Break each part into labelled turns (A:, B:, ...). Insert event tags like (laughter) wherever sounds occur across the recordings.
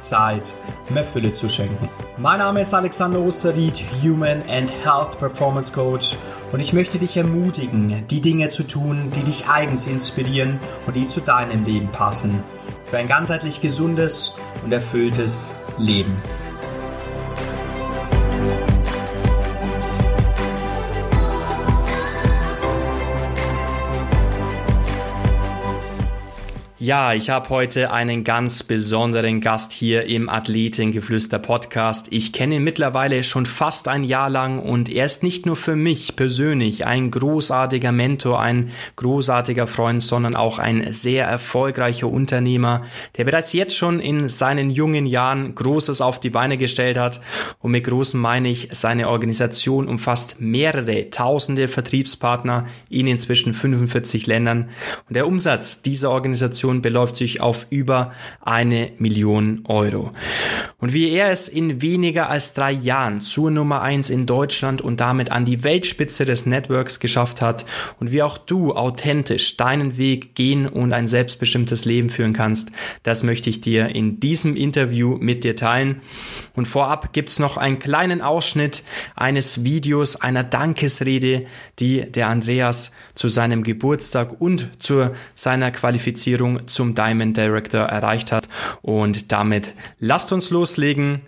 A: Zeit mehr Fülle zu schenken. Mein Name ist Alexander Osterried, Human and Health Performance Coach und ich möchte dich ermutigen, die Dinge zu tun, die dich eigens inspirieren und die zu deinem Leben passen. Für ein ganzheitlich gesundes und erfülltes Leben. Ja, ich habe heute einen ganz besonderen Gast hier im Athletengeflüster Podcast. Ich kenne ihn mittlerweile schon fast ein Jahr lang und er ist nicht nur für mich persönlich ein großartiger Mentor, ein großartiger Freund, sondern auch ein sehr erfolgreicher Unternehmer, der bereits jetzt schon in seinen jungen Jahren Großes auf die Beine gestellt hat. Und mit Großen meine ich, seine Organisation umfasst mehrere tausende Vertriebspartner in inzwischen 45 Ländern. Und der Umsatz dieser Organisation Investition beläuft sich auf über eine Million Euro. Und wie er es in weniger als drei Jahren zur Nummer eins in Deutschland und damit an die Weltspitze des Networks geschafft hat und wie auch du authentisch deinen Weg gehen und ein selbstbestimmtes Leben führen kannst, das möchte ich dir in diesem Interview mit dir teilen. Und vorab gibt's noch einen kleinen Ausschnitt eines Videos, einer Dankesrede, die der Andreas zu seinem Geburtstag und zu seiner Qualifizierung zum Diamond Director erreicht hat. Und damit lasst uns loslegen.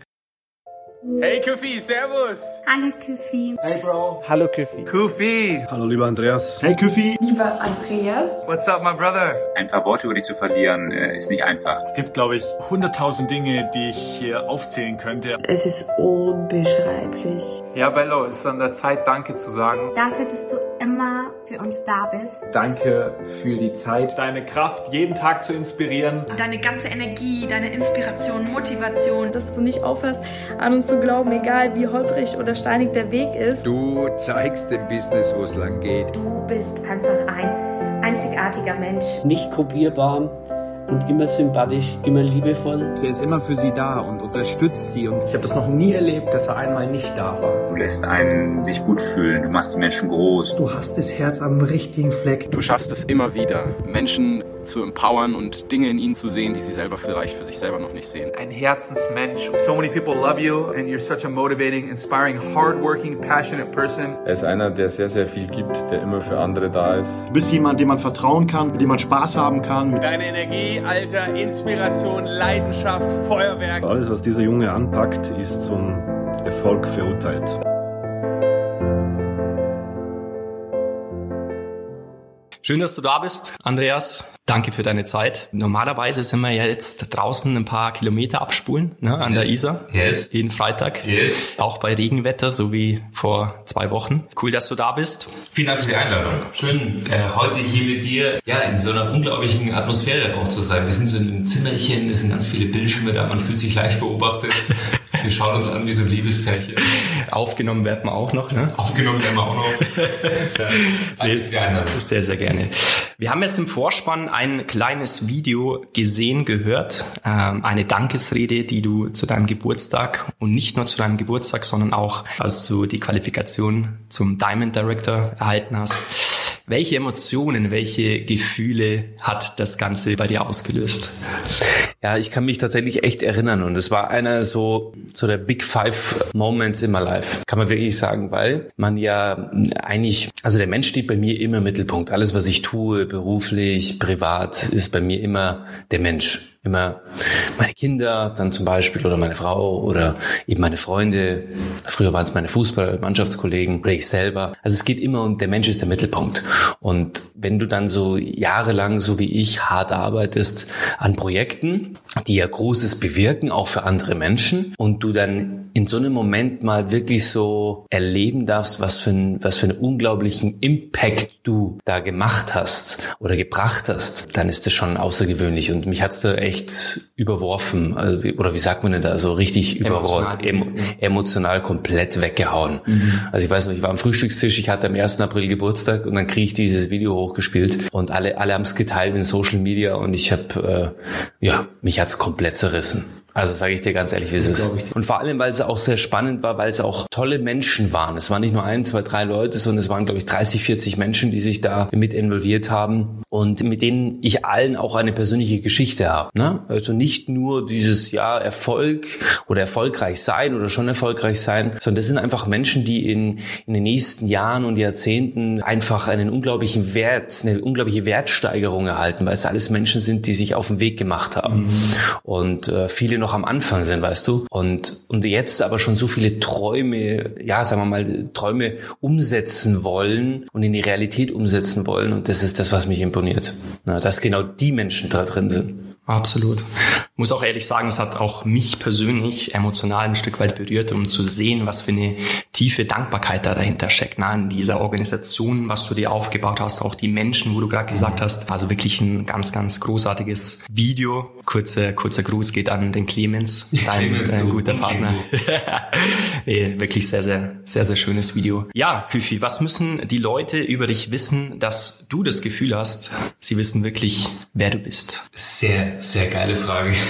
B: Hey Kufi, servus.
C: Hallo Kufi.
D: Hey Bro.
E: Hallo Kufi.
B: Kufi.
F: Hallo lieber Andreas.
D: Hey Kufi.
C: Lieber Andreas.
B: What's up, my brother?
G: Ein paar Worte über dich zu verlieren, äh, ist nicht einfach.
F: Es gibt, glaube ich, hunderttausend Dinge, die ich hier aufzählen könnte.
H: Es ist unbeschreiblich.
E: Ja, Bello, es ist an der Zeit, Danke zu sagen.
C: Dafür, dass du immer für uns da bist.
E: Danke für die Zeit.
F: Deine Kraft, jeden Tag zu inspirieren.
I: Deine ganze Energie, deine Inspiration, Motivation.
H: Dass du nicht aufhörst, an uns zu glauben, egal wie holprig oder steinig der Weg ist.
J: Du zeigst dem Business, wo es lang geht.
C: Du bist einfach ein einzigartiger Mensch.
K: Nicht kopierbar und immer sympathisch, immer liebevoll.
L: Der ist immer für sie da und unterstützt sie. Und
E: ich habe das noch nie erlebt, dass er einmal nicht da war.
G: Du lässt einen sich gut fühlen. Du machst die Menschen groß.
M: Du hast das Herz am richtigen Fleck.
N: Du schaffst es immer wieder, Menschen zu empowern und Dinge in ihnen zu sehen, die sie selber vielleicht für sich selber noch nicht sehen.
E: Ein Herzensmensch.
B: So many people love you and you're such a motivating, inspiring, hardworking, passionate person.
O: Er ist einer, der sehr, sehr viel gibt, der immer für andere da ist.
D: Du bist jemand, dem man vertrauen kann, mit dem man Spaß haben kann.
B: Deine Energie, Alter, Inspiration, Leidenschaft, Feuerwerk.
F: Alles, was dieser Junge anpackt, ist zum Erfolg verurteilt.
A: Schön, dass du da bist, Andreas. Danke für deine Zeit. Normalerweise sind wir ja jetzt draußen ein paar Kilometer abspulen ne, an yes. der Isar.
G: Yes.
A: Jeden Freitag.
G: Yes.
A: Auch bei Regenwetter, so wie vor zwei Wochen. Cool, dass du da bist.
P: Vielen Dank für die Einladung. Schön, äh, heute hier mit dir ja in so einer unglaublichen Atmosphäre auch zu sein. Wir sind so in einem Zimmerchen, es sind ganz viele Bildschirme da, man fühlt sich leicht beobachtet. (laughs) Wir schauen uns an wie so ein Liebespärchen.
A: Aufgenommen werden wir auch noch, ne?
P: Aufgenommen werden wir auch noch. (laughs)
A: ja. Einladung. Sehr, sehr gerne. Wir haben jetzt im Vorspann ein kleines Video gesehen, gehört. Ähm, eine Dankesrede, die du zu deinem Geburtstag und nicht nur zu deinem Geburtstag, sondern auch als du die Qualifikation zum Diamond Director erhalten hast. Welche Emotionen, welche Gefühle hat das Ganze bei dir ausgelöst?
E: Ja, ich kann mich tatsächlich echt erinnern und es war einer so, so der Big Five Moments in my life, kann man wirklich sagen, weil man ja eigentlich, also der Mensch steht bei mir immer im Mittelpunkt. Alles, was ich tue, beruflich, privat, ist bei mir immer der Mensch immer meine Kinder dann zum Beispiel oder meine Frau oder eben meine Freunde. Früher waren es meine Fußballmannschaftskollegen oder ich selber. Also es geht immer um der Mensch ist der Mittelpunkt. Und wenn du dann so jahrelang, so wie ich, hart arbeitest an Projekten, die ja Großes bewirken, auch für andere Menschen, und du dann in so einem Moment mal wirklich so erleben darfst, was für, ein, was für einen unglaublichen Impact du da gemacht hast oder gebracht hast, dann ist das schon außergewöhnlich. Und mich hat's da echt überworfen. Also, oder wie sagt man denn da? So richtig überrollt, emo, emotional komplett weggehauen. Mhm. Also ich weiß noch, ich war am Frühstückstisch, ich hatte am 1. April Geburtstag und dann kriege ich dieses Video hochgespielt und alle, alle haben es geteilt in Social Media und ich habe, äh, ja, mich hat's komplett zerrissen. Also sage ich dir ganz ehrlich, wie es ist. Und vor allem, weil es auch sehr spannend war, weil es auch tolle Menschen waren. Es waren nicht nur ein, zwei, drei Leute, sondern es waren, glaube ich, 30, 40 Menschen, die sich da mit involviert haben und mit denen ich allen auch eine persönliche Geschichte habe. Ne? Also nicht nur dieses ja Erfolg oder erfolgreich sein oder schon erfolgreich sein, sondern das sind einfach Menschen, die in, in den nächsten Jahren und Jahrzehnten einfach einen unglaublichen Wert, eine unglaubliche Wertsteigerung erhalten, weil es alles Menschen sind, die sich auf den Weg gemacht haben mhm. und äh, viele noch am Anfang sind, weißt du. Und und jetzt aber schon so viele Träume, ja, sagen wir mal, Träume umsetzen wollen und in die Realität umsetzen wollen. Und das ist das, was mich imponiert. Na, dass genau die Menschen da drin sind.
P: Absolut. Muss auch ehrlich sagen, es hat auch mich persönlich emotional ein Stück weit berührt, um zu sehen, was für eine tiefe Dankbarkeit da dahinter steckt. Na, in dieser Organisation, was du dir aufgebaut hast, auch die Menschen, wo du gerade gesagt hast. Also wirklich ein ganz, ganz großartiges Video. Kurzer, kurzer Gruß geht an den Clemens, (laughs) dein Clemens, äh, guter Partner. nee, wirklich sehr, sehr, sehr, sehr schönes Video. Ja, Küfi, was müssen die Leute über dich wissen, dass du das Gefühl hast, sie wissen wirklich, wer du bist?
Q: Sehr, sehr geile Frage. (laughs)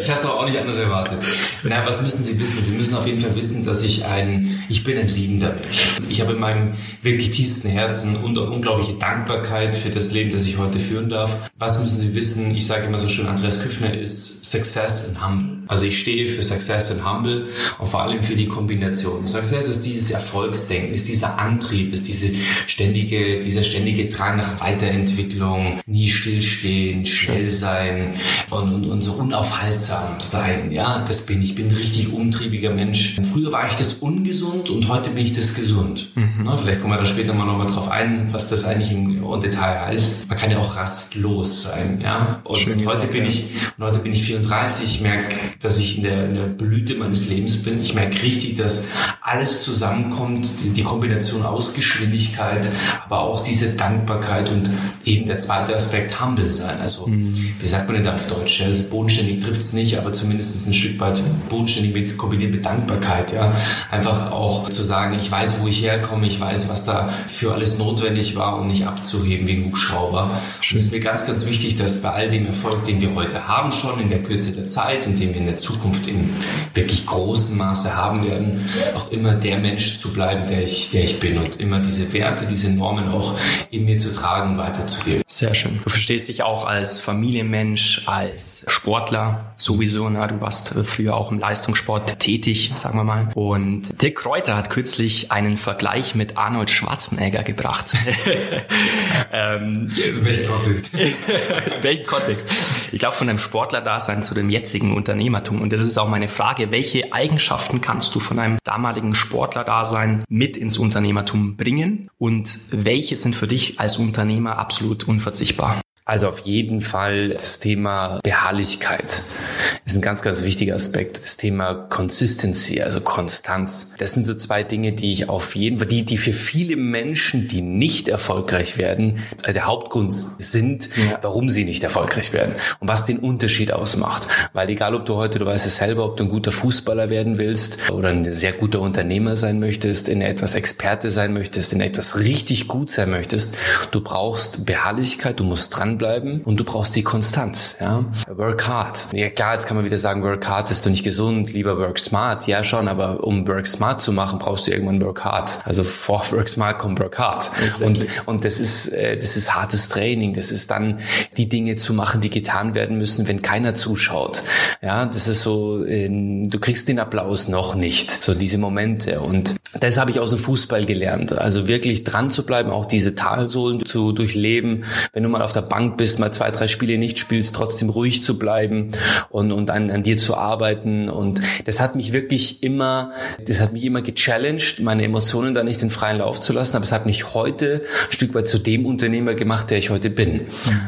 Q: Ich habe es auch nicht anders erwartet. Na, was müssen Sie wissen? Sie müssen auf jeden Fall wissen, dass ich ein, ich bin ein liebender Mensch. Ich habe in meinem wirklich tiefsten Herzen unglaubliche Dankbarkeit für das Leben, das ich heute führen darf. Was müssen Sie wissen? Ich sage immer so schön, Andreas Küffner ist Success and Humble. Also ich stehe für Success and Humble und vor allem für die Kombination. Success ist dieses Erfolgsdenken, ist dieser Antrieb, ist diese ständige, dieser ständige Drang nach Weiterentwicklung, nie stillstehen, schnell sein, und, und, und so unaufhaltsam sein. Ja, das bin ich. Ich bin ein richtig umtriebiger Mensch. Früher war ich das ungesund und heute bin ich das gesund. Mhm. Na, vielleicht kommen wir da später mal nochmal drauf ein, was das eigentlich im, Detail heißt. Man kann ja auch rastlos sein. Ja, und, Schön heute bin ja. ich, und heute bin ich 34. Ich merke, dass ich in der, in der Blüte meines Lebens bin. Ich merke richtig, dass alles zusammenkommt, die, die Kombination aus Geschwindigkeit, aber auch diese Dankbarkeit und eben der zweite Aspekt Humble sein. Also, mhm. wie sagt man denn da auf Deutsch? Also bodenständig trifft es nicht, aber zumindest ein Stück weit bodenständig mit kombiniert mit Dankbarkeit. Ja, einfach auch zu sagen, ich weiß, wo ich herkomme, ich weiß, was da für alles notwendig war, um nicht abzuheben wie ein Hubschrauber. Es ist mir ganz, ganz wichtig, dass bei all dem Erfolg, den wir heute haben, schon in der Kürze der Zeit und den wir in der Zukunft in wirklich großem Maße haben werden, auch immer der Mensch zu bleiben, der ich, der ich bin und immer diese Werte, diese Normen auch in mir zu tragen und weiterzugeben.
P: Sehr schön. Du verstehst dich auch als Familienmensch, als Sportler sowieso. Ne? Du warst früher auch im Leistungssport tätig, sagen wir mal. Und Dick Kräuter hat kürzlich einen Vergleich mit Arnold Schwarzenegger gebracht. (laughs)
Q: ähm, Welchen Kontext? (laughs)
P: Welchen Kontext? Ich glaube, von einem Sportler-Dasein zu dem jetzigen Unternehmertum. Und das ist auch meine Frage, welche Eigenschaften kannst du von einem damaligen Sportler-Dasein mit ins Unternehmertum bringen? Und welche sind für dich als Unternehmer absolut unverzichtbar?
E: Also auf jeden Fall das Thema Beharrlichkeit ist ein ganz, ganz wichtiger Aspekt. Das Thema Consistency, also Konstanz. Das sind so zwei Dinge, die ich auf jeden Fall, die, die für viele Menschen, die nicht erfolgreich werden, der Hauptgrund sind, ja. warum sie nicht erfolgreich werden und was den Unterschied ausmacht. Weil egal, ob du heute, du weißt es selber, ob du ein guter Fußballer werden willst oder ein sehr guter Unternehmer sein möchtest, in etwas Experte sein möchtest, in etwas richtig gut sein möchtest, du brauchst Beharrlichkeit, du musst dran dranbleiben und du brauchst die Konstanz. Ja? Work hard. Ja klar, jetzt kann man wieder sagen, work hard ist doch nicht gesund, lieber work smart. Ja schon, aber um work smart zu machen, brauchst du irgendwann work hard. Also vor (laughs) work smart kommt work hard. Exactly. Und, und das ist, äh, das ist hartes Training. Das ist dann die Dinge zu machen, die getan werden müssen, wenn keiner zuschaut. Ja, das ist so, äh, du kriegst den Applaus noch nicht. So diese Momente. Und das habe ich aus dem Fußball gelernt. Also wirklich dran zu bleiben, auch diese Talsohlen zu durchleben. Wenn du mal auf der Bank bist, mal zwei, drei Spiele nicht spielst, trotzdem ruhig zu bleiben und, und an, an dir zu arbeiten. Und das hat mich wirklich immer, das hat mich immer gechallenged, meine Emotionen da nicht in freien Lauf zu lassen. Aber es hat mich heute ein Stück weit zu dem Unternehmer gemacht, der ich heute bin.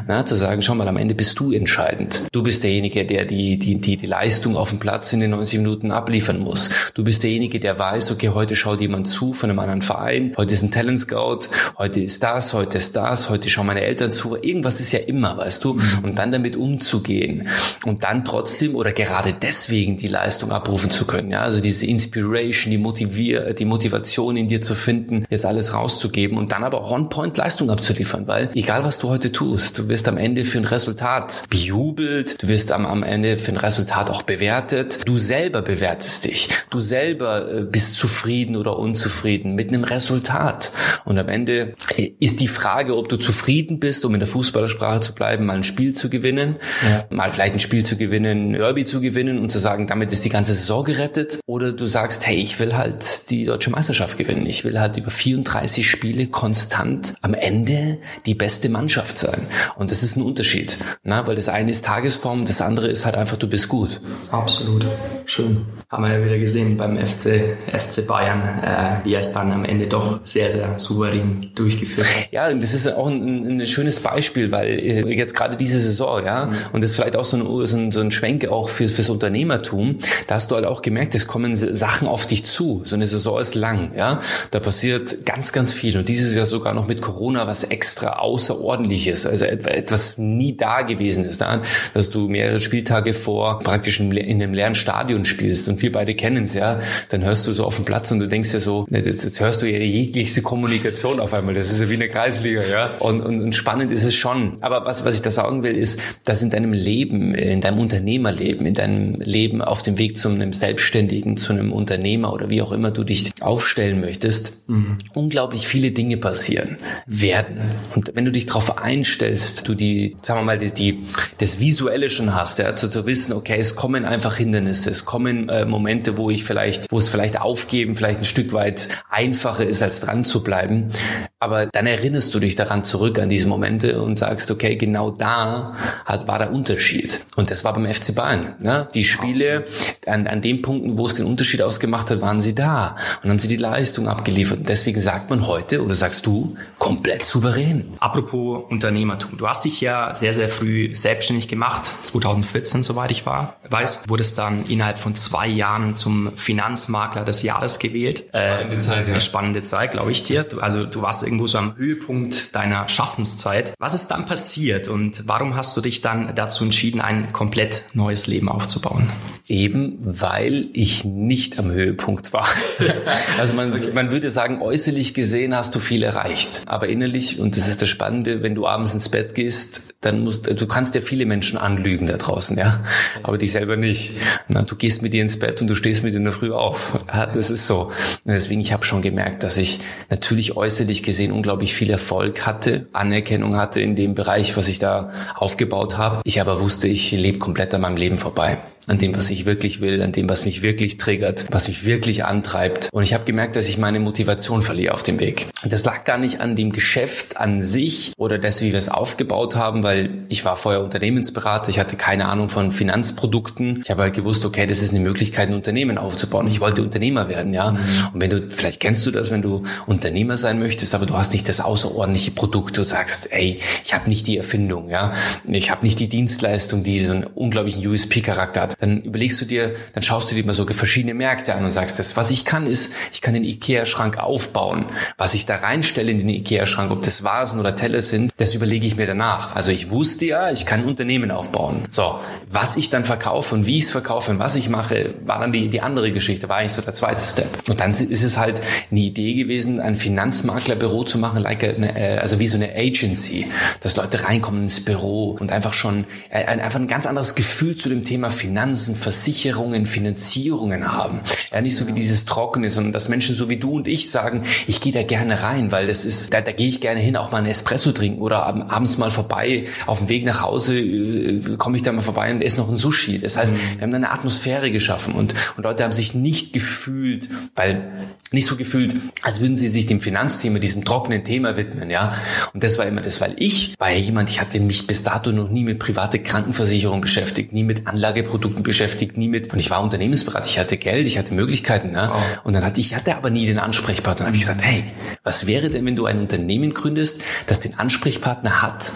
E: Na, zu sagen, schau mal, am Ende bist du entscheidend. Du bist derjenige, der die, die, die, die Leistung auf dem Platz in den 90 Minuten abliefern muss. Du bist derjenige, der weiß, okay, heute schau schaut jemand zu von einem anderen Verein, heute ist ein Talent Scout, heute ist das, heute ist das, heute schauen meine Eltern zu. Irgendwas ist ja immer, weißt du? Und dann damit umzugehen und dann trotzdem oder gerade deswegen die Leistung abrufen zu können. Ja, also diese Inspiration, die Motivier, die Motivation in dir zu finden, jetzt alles rauszugeben und dann aber on-point Leistung abzuliefern, weil egal was du heute tust, du wirst am Ende für ein Resultat bejubelt, du wirst am, am Ende für ein Resultat auch bewertet. Du selber bewertest dich. Du selber äh, bist zufrieden oder unzufrieden mit einem Resultat. Und am Ende ist die Frage, ob du zufrieden bist, um in der Fußballersprache zu bleiben, mal ein Spiel zu gewinnen, ja. mal vielleicht ein Spiel zu gewinnen, Derby zu gewinnen und zu sagen, damit ist die ganze Saison gerettet. Oder du sagst, hey, ich will halt die deutsche Meisterschaft gewinnen. Ich will halt über 34 Spiele konstant am Ende die beste Mannschaft sein. Und das ist ein Unterschied. Na, weil das eine ist Tagesform, das andere ist halt einfach, du bist gut.
P: Absolut. Schön. Haben wir ja wieder gesehen beim FC, FC Bayern, äh, wie es dann am Ende doch sehr, sehr souverän durchgeführt hat.
E: Ja, das ist auch ein, ein schönes Beispiel, weil äh, jetzt gerade diese Saison, ja, mhm. und das ist vielleicht auch so ein, so ein, so ein Schwenke auch fürs, fürs Unternehmertum, da hast du halt auch gemerkt, es kommen Sachen auf dich zu. So eine Saison ist lang, ja. Da passiert ganz, ganz viel. Und dieses Jahr sogar noch mit Corona was extra außerordentliches, also etwas nie da gewesen ist, ja? dass du mehrere Spieltage vor praktisch in einem leeren Stadion spielst und wir beide kennen es, ja. Dann hörst du so auf dem Platz und du denkst dir so, jetzt, jetzt hörst du ja jegliche Kommunikation auf einmal. Das ist ja wie eine Kreisliga, ja. Und, und, und spannend ist es schon. Aber was, was ich da sagen will, ist, dass in deinem Leben, in deinem Unternehmerleben, in deinem Leben auf dem Weg zu einem Selbstständigen, zu einem Unternehmer oder wie auch immer du dich aufstellen möchtest, mhm. unglaublich viele Dinge passieren werden. Und wenn du dich darauf einstellst, du die, sagen wir mal, die, die das Visuelle schon hast, ja, zu, zu wissen, okay, es kommen einfach Hindernisse, es kommen äh, Momente, wo ich vielleicht, wo es vielleicht aufgeben, vielleicht ein Stück weit einfacher ist, als dran zu bleiben. Aber dann erinnerst du dich daran zurück an diese Momente und sagst, okay, genau da hat, war der Unterschied. Und das war beim FC Bayern. Ne? Die Spiele, an, an den Punkten, wo es den Unterschied ausgemacht hat, waren sie da und haben sie die Leistung abgeliefert. Und deswegen sagt man heute, oder sagst du, komplett souverän.
P: Apropos Unternehmertum. Du hast dich ja sehr, sehr früh selbstständig gemacht. 2014, soweit ich war, weiß, wurdest dann innerhalb von zwei Jahren zum Finanzmakler des Jahres gewählt.
Q: Spannende äh, Zeit, ja.
P: Eine spannende Zeit, glaube ich dir. Also du warst irgendwo so am Höhepunkt deiner Schaffenszeit. Was ist dann passiert und warum hast du dich dann dazu entschieden, ein komplett neues Leben aufzubauen?
E: Eben weil ich nicht am Höhepunkt war. (laughs) also man, okay. man würde sagen, äußerlich gesehen hast du viel erreicht. Aber innerlich, und das ist das Spannende, wenn du abends ins Bett gehst, dann musst du kannst ja viele Menschen anlügen da draußen, ja, aber dich selber nicht. Na, du gehst mit dir ins Bett und du stehst mit dir in der Früh auf. Das ist so. Und deswegen, ich habe schon gemerkt, dass ich natürlich äußerlich gesehen unglaublich viel Erfolg hatte, Anerkennung hatte in dem Bereich, was ich da aufgebaut habe. Ich aber wusste, ich lebe komplett an meinem Leben vorbei an dem, was ich wirklich will, an dem, was mich wirklich triggert, was mich wirklich antreibt. Und ich habe gemerkt, dass ich meine Motivation verliere auf dem Weg. Und das lag gar nicht an dem Geschäft an sich oder das, wie wir es aufgebaut haben, weil ich war vorher Unternehmensberater, ich hatte keine Ahnung von Finanzprodukten. Ich habe halt gewusst, okay, das ist eine Möglichkeit, ein Unternehmen aufzubauen. Ich wollte Unternehmer werden, ja. Mhm. Und wenn du, vielleicht kennst du das, wenn du Unternehmer sein möchtest, aber du hast nicht das außerordentliche Produkt, du sagst, ey, ich habe nicht die Erfindung, ja. Ich habe nicht die Dienstleistung, die so einen unglaublichen USP-Charakter hat dann überlegst du dir, dann schaust du dir mal so verschiedene Märkte an und sagst, das, was ich kann, ist, ich kann den Ikea-Schrank aufbauen. Was ich da reinstelle in den Ikea-Schrank, ob das Vasen oder Teller sind, das überlege ich mir danach. Also ich wusste ja, ich kann Unternehmen aufbauen. So, was ich dann verkaufe und wie ich es verkaufe und was ich mache, war dann die, die andere Geschichte, war eigentlich so der zweite Step. Und dann ist es halt eine Idee gewesen, ein Finanzmaklerbüro zu machen, like eine, äh, also wie so eine Agency, dass Leute reinkommen ins Büro und einfach schon äh, einfach ein ganz anderes Gefühl zu dem Thema Finanz Finanzen, Versicherungen, Finanzierungen haben. Ja, nicht so wie dieses Trockene, sondern dass Menschen so wie du und ich sagen, ich gehe da gerne rein, weil das ist, da, da gehe ich gerne hin, auch mal einen Espresso trinken oder abends mal vorbei, auf dem Weg nach Hause äh, komme ich da mal vorbei und esse noch ein Sushi. Das heißt, mhm. wir haben eine Atmosphäre geschaffen und, und Leute haben sich nicht gefühlt, weil nicht so gefühlt, als würden sie sich dem Finanzthema, diesem trockenen Thema widmen, ja. Und das war immer das, weil ich war ja jemand, ich hatte mich bis dato noch nie mit private Krankenversicherung beschäftigt, nie mit Anlageprodukten Produkten beschäftigt, nie mit. Und ich war Unternehmensberater, ich hatte Geld, ich hatte Möglichkeiten. Ne? Oh. Und dann hatte ich hatte aber nie den Ansprechpartner. Dann habe ich gesagt, hey, was wäre denn, wenn du ein Unternehmen gründest, das den Ansprechpartner hat,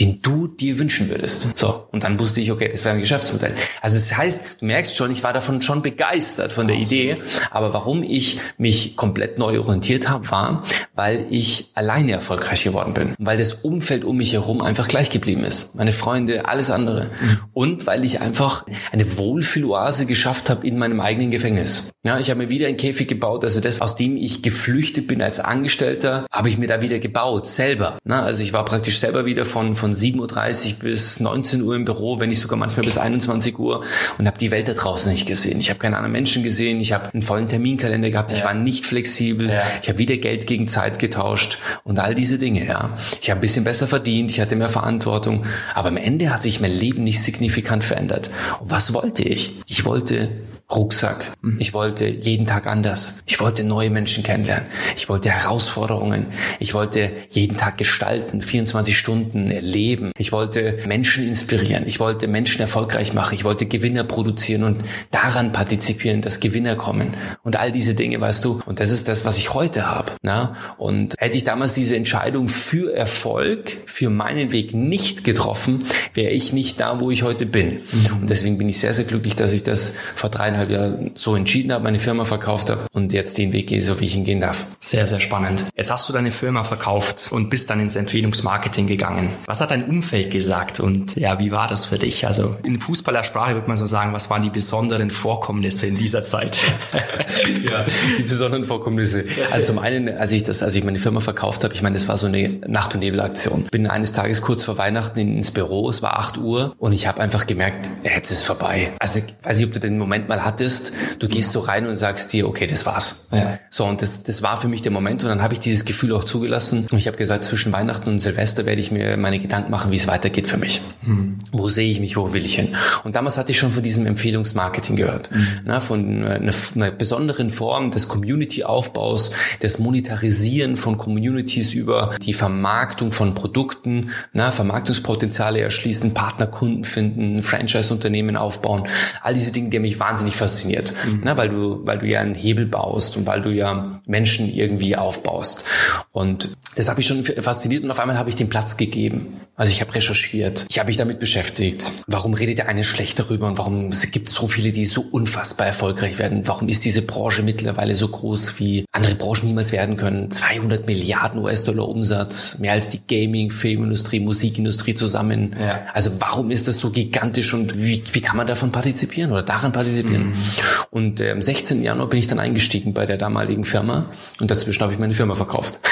E: den du dir wünschen würdest? So. Und dann wusste ich, okay, das wäre ein Geschäftsmodell. Also das heißt, du merkst schon, ich war davon schon begeistert von der Idee. Aber warum ich mich komplett neu orientiert habe, war, weil ich alleine erfolgreich geworden bin. Weil das Umfeld um mich herum einfach gleich geblieben ist. Meine Freunde, alles andere. Mhm. Und weil ich einfach eine Wohlfühloase geschafft habe in meinem eigenen Gefängnis. Ja, ich habe mir wieder einen Käfig gebaut, also das, aus dem ich geflüchtet bin als Angestellter, habe ich mir da wieder gebaut, selber. Na, also ich war praktisch selber wieder von, von 7.30 Uhr bis 19 Uhr im Büro, wenn nicht sogar manchmal bis 21 Uhr und habe die Welt da draußen nicht gesehen. Ich habe keine anderen Menschen gesehen, ich habe einen vollen Terminkalender gehabt, ja. ich war nicht flexibel, ja. ich habe wieder Geld gegen Zeit getauscht und all diese Dinge, ja. Ich habe ein bisschen besser verdient, ich hatte mehr Verantwortung, aber am Ende hat sich mein Leben nicht signifikant verändert. Und was wollte ich? Ich wollte Rucksack. Mhm. Ich wollte jeden Tag anders. Ich wollte neue Menschen kennenlernen. Ich wollte Herausforderungen. Ich wollte jeden Tag gestalten, 24 Stunden erleben. Ich wollte Menschen inspirieren. Ich wollte Menschen erfolgreich machen. Ich wollte Gewinner produzieren und daran partizipieren, dass Gewinner kommen. Und all diese Dinge, weißt du. Und das ist das, was ich heute habe. Na? Und hätte ich damals diese Entscheidung für Erfolg, für meinen Weg nicht getroffen, wäre ich nicht da, wo ich heute bin. Mhm. Und deswegen bin ich sehr, sehr glücklich, dass ich das vor dreieinhalb dreieinhalb Jahren so entschieden habe, meine Firma verkauft habe und jetzt den Weg gehe, so wie ich ihn gehen darf.
P: Sehr, sehr spannend. Jetzt hast du deine Firma verkauft und bist dann ins Empfehlungsmarketing gegangen. Was hat dein Umfeld gesagt und ja, wie war das für dich? Also in Fußballersprache würde man so sagen, was waren die besonderen Vorkommnisse in dieser Zeit? (laughs)
E: ja, die besonderen Vorkommnisse. Also zum einen, als ich das, als ich meine Firma verkauft habe, ich meine, das war so eine Nacht- und Nebelaktion. Bin eines Tages kurz vor Weihnachten ins Büro, es war 8 Uhr und ich habe einfach gemerkt, jetzt ist es vorbei. Also ich weiß nicht, ob du den Moment mal hattest, du gehst so rein und sagst dir, okay, das war's. Ja. So, und das, das war für mich der Moment und dann habe ich dieses Gefühl auch zugelassen und ich habe gesagt, zwischen Weihnachten und Silvester werde ich mir meine Gedanken machen, wie es weitergeht für mich. Mhm. Wo sehe ich mich, wo will ich hin? Und damals hatte ich schon von diesem Empfehlungsmarketing gehört, mhm. na, von einer, einer besonderen Form des Community-Aufbaus, des Monetarisieren von Communities über die Vermarktung von Produkten, na, Vermarktungspotenziale erschließen, Partnerkunden finden, Franchise-Unternehmen aufbauen, all diese Dinge, die mich wahnsinnig fasziniert, mhm. ne, weil du, weil du ja einen Hebel baust und weil du ja Menschen irgendwie aufbaust. Und das habe ich schon fasziniert und auf einmal habe ich den Platz gegeben. Also ich habe recherchiert, ich habe mich damit beschäftigt. Warum redet der eine schlecht darüber und warum gibt es so viele, die so unfassbar erfolgreich werden? Warum ist diese Branche mittlerweile so groß, wie andere Branchen niemals werden können? 200 Milliarden US-Dollar Umsatz, mehr als die Gaming, Filmindustrie, Musikindustrie zusammen. Ja. Also warum ist das so gigantisch und wie, wie kann man davon partizipieren oder daran partizipieren? Mhm. Und äh, am 16. Januar bin ich dann eingestiegen bei der damaligen Firma und dazwischen habe ich meine Firma verkauft. (laughs)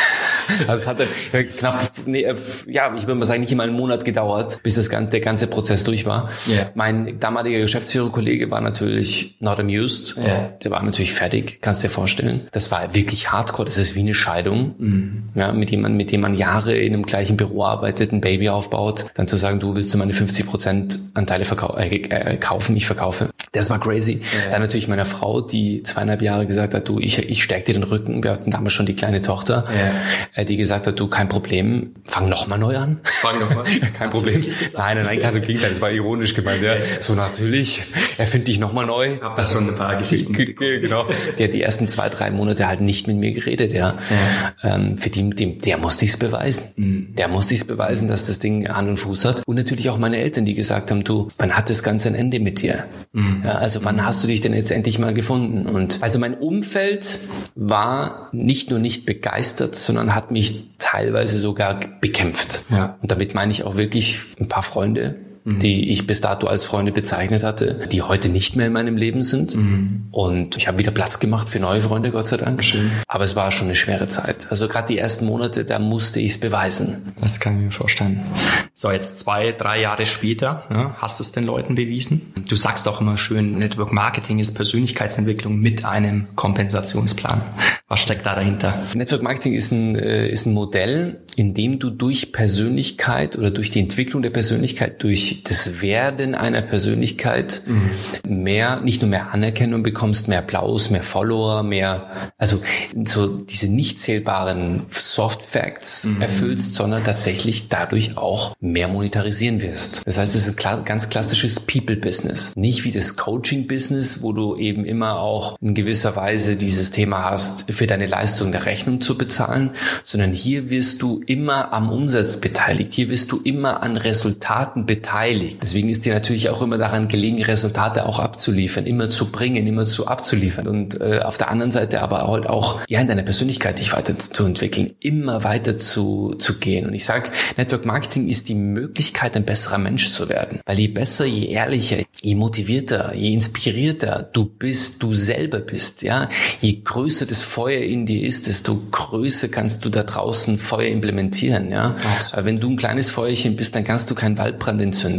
E: Also es hat äh, knapp, nee, äh, ja, ich würde mal sagen, nicht immer einen Monat gedauert, bis das ganze, der ganze Prozess durch war. Yeah. Mein damaliger Geschäftsführerkollege war natürlich not amused. Yeah. Der war natürlich fertig, kannst dir vorstellen. Das war wirklich hardcore. Das ist wie eine Scheidung. Mhm. Ja, mit jemandem, mit dem man Jahre in einem gleichen Büro arbeitet, ein Baby aufbaut, dann zu sagen, du willst du meine 50 Prozent Anteile äh, äh, kaufen, ich verkaufe. Das war crazy. Yeah. Dann natürlich meiner Frau, die zweieinhalb Jahre gesagt hat, du, ich, ich stärke dir den Rücken. Wir hatten damals schon die kleine Tochter. Yeah. Äh, die gesagt hat, du, kein Problem, fang noch mal neu an. Fang noch mal. (laughs) kein Problem. Nein, nein, nein, ganz im Gegenteil, das war ironisch gemeint. Ja. So natürlich, erfind dich noch mal neu.
P: Hab da schon ein paar Geschichten.
E: genau. Der hat die ersten zwei, drei Monate halt nicht mit mir geredet, ja. ja. Ähm, für die, dem, der musste ich's beweisen. Mhm. Der musste ich's beweisen, dass das Ding Hand und Fuß hat. Und natürlich auch meine Eltern, die gesagt haben, du, wann hat das Ganze ein Ende mit dir? Mhm. Ja, also wann hast du dich denn jetzt endlich mal gefunden? Und also mein Umfeld war nicht nur nicht begeistert, sondern hat mich teilweise sogar bekämpft. Ja. Und damit meine ich auch wirklich ein paar Freunde, mhm. die ich bis dato als Freunde bezeichnet hatte, die heute nicht mehr in meinem Leben sind. Mhm. Und ich habe wieder Platz gemacht für neue Freunde, Gott sei Dank. Schön. Aber es war schon eine schwere Zeit. Also gerade die ersten Monate, da musste ich es beweisen.
P: Das kann ich mir vorstellen. So, jetzt zwei, drei Jahre später, ja, hast du es den Leuten bewiesen? Du sagst auch immer schön, Network Marketing ist Persönlichkeitsentwicklung mit einem Kompensationsplan. Was steckt da dahinter?
E: Network Marketing ist ein, äh, ist ein Modell, in dem du durch Persönlichkeit oder durch die Entwicklung der Persönlichkeit, durch das Werden einer Persönlichkeit mhm. mehr, nicht nur mehr Anerkennung bekommst, mehr Applaus, mehr Follower, mehr, also so diese nicht zählbaren Soft Facts mhm. erfüllst, sondern tatsächlich dadurch auch mehr monetarisieren wirst. Das heißt, es ist ein ganz klassisches People-Business. Nicht wie das Coaching-Business, wo du eben immer auch in gewisser Weise dieses Thema hast, für deine Leistung eine Rechnung zu bezahlen, sondern hier wirst du immer am Umsatz beteiligt. Hier wirst du immer an Resultaten beteiligt. Deswegen ist dir natürlich auch immer daran gelegen, Resultate auch abzuliefern, immer zu bringen, immer zu abzuliefern. Und äh, auf der anderen Seite aber halt auch ja in deiner Persönlichkeit dich weiterzuentwickeln, immer weiter zu, zu gehen. Und ich sage, Network Marketing ist die Möglichkeit, ein besserer Mensch zu werden. Weil je besser, je ehrlicher, je motivierter, je inspirierter du bist, du selber bist, ja, je größer das Feuer in dir ist, desto größer kannst du da draußen Feuer implementieren, ja. Wenn du ein kleines Feuerchen bist, dann kannst du keinen Waldbrand entzünden.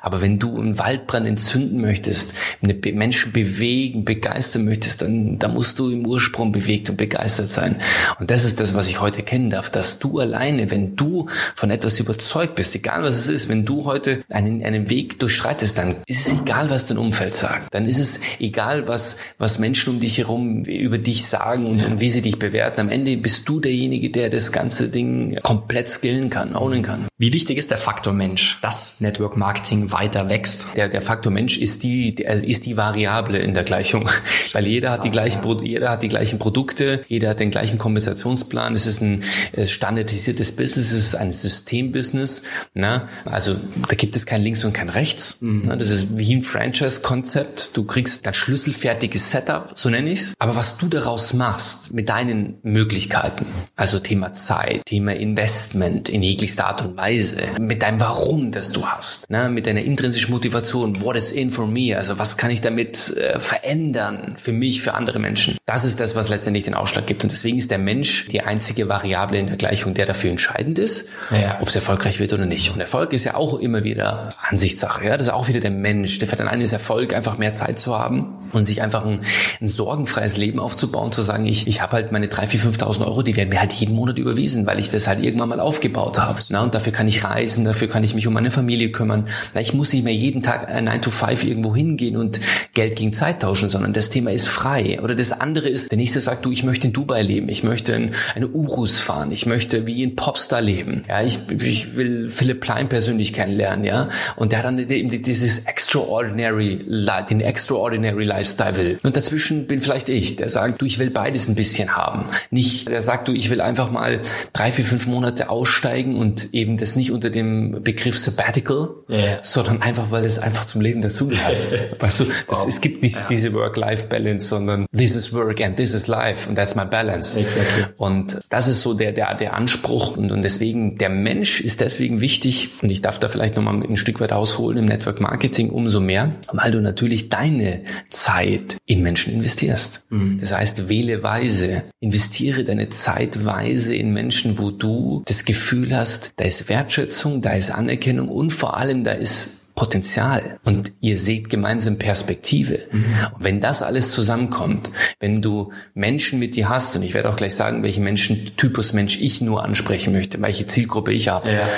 E: Aber wenn du einen Waldbrand entzünden möchtest, Menschen bewegen, begeistern möchtest, dann, dann musst du im Ursprung bewegt und begeistert sein. Und das ist das, was ich heute kennen darf, dass du alleine, wenn du von etwas überzeugt bist, egal was es ist, wenn du heute einen, einen Weg durchschreitest, dann ist es egal, was dein Umfeld sagt. Dann ist es egal, was, was Menschen um dich herum über dich sagen und, ja. und wie sie dich bewerten. Am Ende bist du derjenige, der das ganze Ding komplett skillen kann, ownen kann.
P: Wie wichtig ist der Faktor Mensch, dass Network Marketing weiter wächst?
E: Der, der Faktor Mensch ist die, der, ist die Variable in der Gleichung. (laughs) Weil jeder hat die gleichen, jeder hat die gleichen Produkte, jeder hat den gleichen Kompensationsplan. Es ist ein standardisiertes Business, es ist ein Systembusiness. Ne? Also da gibt es kein Links und kein Rechts. Mhm. Ne? Das ist wie ein Franchise-Konzept. Du kriegst ein schlüsselfertiges Setup, so nenne ich's. Aber was du daraus machst mit deinen Möglichkeiten, also Thema Zeit, Thema Investment in jeglichster Art und Weise, mit deinem Warum, das du hast, ne? mit deiner intrinsischen Motivation, what is in for me, also was kann ich damit äh, verändern für mich, für andere Menschen. Das ist das, was letztendlich den Ausschlag gibt. Und deswegen ist der Mensch die einzige Variable in der Gleichung, der dafür entscheidend ist, ja. ob es erfolgreich wird oder nicht. Und Erfolg ist ja auch immer wieder Ansichtssache. Ja? Das ist auch wieder der Mensch. Der für den einen ist Erfolg, einfach mehr Zeit zu haben und sich einfach ein, ein sorgenfreies Leben aufzubauen, zu sagen, ich, ich habe halt meine 3.000, 4.000, 5.000 Euro, die werden mir halt jeden Monat überwiesen, weil ich das halt irgendwann mal aufgebaut habe. Na, und dafür kann ich reisen, dafür kann ich mich um meine Familie kümmern. Na, ich muss nicht mehr jeden Tag 9 to 5 irgendwo hingehen und Geld gegen Zeit tauschen, sondern das Thema ist frei. Oder das andere ist, der nächste sagt, du, ich möchte in Dubai leben, ich möchte in eine Urus fahren, ich möchte wie ein Popstar leben. Ja, ich, ich will Philipp Plein persönlich kennenlernen, ja. Und der hat dann eben dieses extraordinary, den extraordinary Lifestyle will. Und dazwischen bin vielleicht ich, der sagt, du, ich will beides ein bisschen haben. Nicht, der sagt, du, ich will einfach mal drei, vier, fünf Monate aussteigen und eben das nicht unter dem Begriff Sabbatical, yeah. sondern einfach, weil es einfach zum Leben dazugehört. (laughs) weißt du, das, wow. es gibt nicht ja. diese Work-Life-Balance, sondern this is work and this is life and that's my balance. Exactly. Und das ist so der, der, der Anspruch und, und deswegen, der Mensch ist deswegen wichtig und ich darf da vielleicht nochmal ein Stück weit ausholen im Network Marketing umso mehr, weil du natürlich deine Zeit in Menschen investierst. Mhm. Das heißt, wähle weise, investiere deine Zeit weise in Menschen, wo du das Gefühl hast, da ist Wertschätzung, da ist Anerkennung und vor allem da ist Potenzial und ihr seht gemeinsam Perspektive. Mhm. Und wenn das alles zusammenkommt, wenn du Menschen mit dir hast, und ich werde auch gleich sagen, welchen Menschen, Typus Mensch ich nur ansprechen möchte, welche Zielgruppe ich habe. Ja.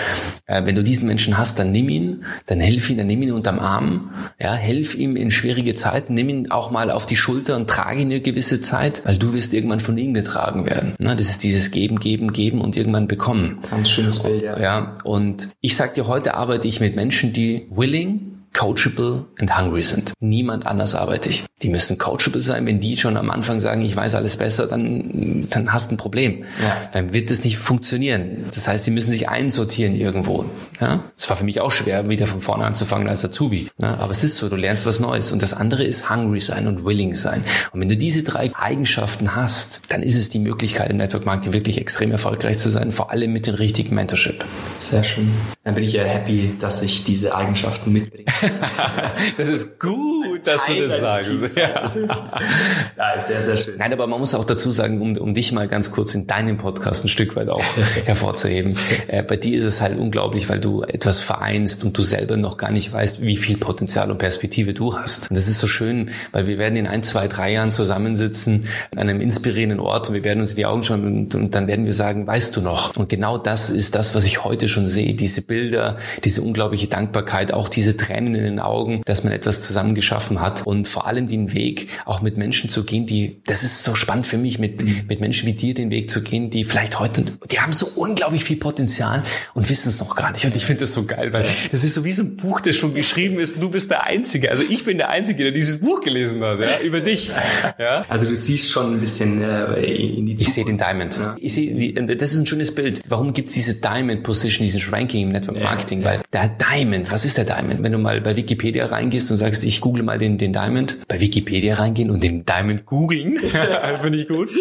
E: Äh, wenn du diesen Menschen hast, dann nimm ihn, dann hilf ihn, dann nimm ihn unterm Arm, ja, helf ihm in schwierige Zeiten, nimm ihn auch mal auf die Schulter und trage ihn eine gewisse Zeit, weil du wirst irgendwann von ihm getragen werden. Na, das ist dieses Geben, Geben, Geben und irgendwann bekommen.
P: Ganz schönes Bild, ja.
E: Ja, und ich sag dir, heute arbeite ich mit Menschen, die willing willing coachable and hungry sind. Niemand anders arbeite ich. Die müssen coachable sein. Wenn die schon am Anfang sagen, ich weiß alles besser, dann, dann hast du ein Problem. Ja. Dann wird das nicht funktionieren. Das heißt, die müssen sich einsortieren irgendwo. Ja? Das war für mich auch schwer, wieder von vorne anzufangen als Azubi. Ja? Aber es ist so, du lernst was Neues. Und das andere ist hungry sein und willing sein. Und wenn du diese drei Eigenschaften hast, dann ist es die Möglichkeit im Network Marketing wirklich extrem erfolgreich zu sein, vor allem mit dem richtigen Mentorship.
P: Sehr schön. Dann bin ich ja happy, dass ich diese Eigenschaften mitbringe. (laughs)
E: das ist gut. dass du das sagst. Ja.
P: ja, sehr, sehr schön.
E: Nein, aber man muss auch dazu sagen, um, um dich mal ganz kurz in deinem Podcast ein Stück weit auch (laughs) hervorzuheben. Äh, bei dir ist es halt unglaublich, weil du etwas vereinst und du selber noch gar nicht weißt, wie viel Potenzial und Perspektive du hast. Und das ist so schön, weil wir werden in ein, zwei, drei Jahren zusammensitzen an einem inspirierenden Ort und wir werden uns in die Augen schauen und, und dann werden wir sagen, weißt du noch? Und genau das ist das, was ich heute schon sehe. Diese Bilder, diese unglaubliche Dankbarkeit, auch diese Tränen in den Augen, dass man etwas zusammen geschaffen hat und vor allem den Weg auch mit Menschen zu gehen, die, das ist so spannend für mich, mit, mhm. mit Menschen wie dir den Weg zu gehen, die vielleicht heute, die haben so unglaublich viel Potenzial und wissen es noch gar nicht. Und ich finde das so geil, weil das ist so wie so ein Buch, das schon geschrieben ist und du bist der Einzige. Also ich bin der Einzige, der dieses Buch gelesen hat, ja, über dich. Ja.
P: Also du siehst schon ein bisschen äh, in die Zukunft.
E: Ich sehe den Diamond. Ja. Ich sehe, die, das ist ein schönes Bild. Warum gibt es diese Diamond Position, diesen Ranking im Network Marketing? Ja, ja. Weil der Diamond, was ist der Diamond? Wenn du mal bei Wikipedia reingehst und sagst, ich google mal den, den Diamond, bei Wikipedia reingehen und den Diamond googeln, (laughs) finde ich gut. (laughs)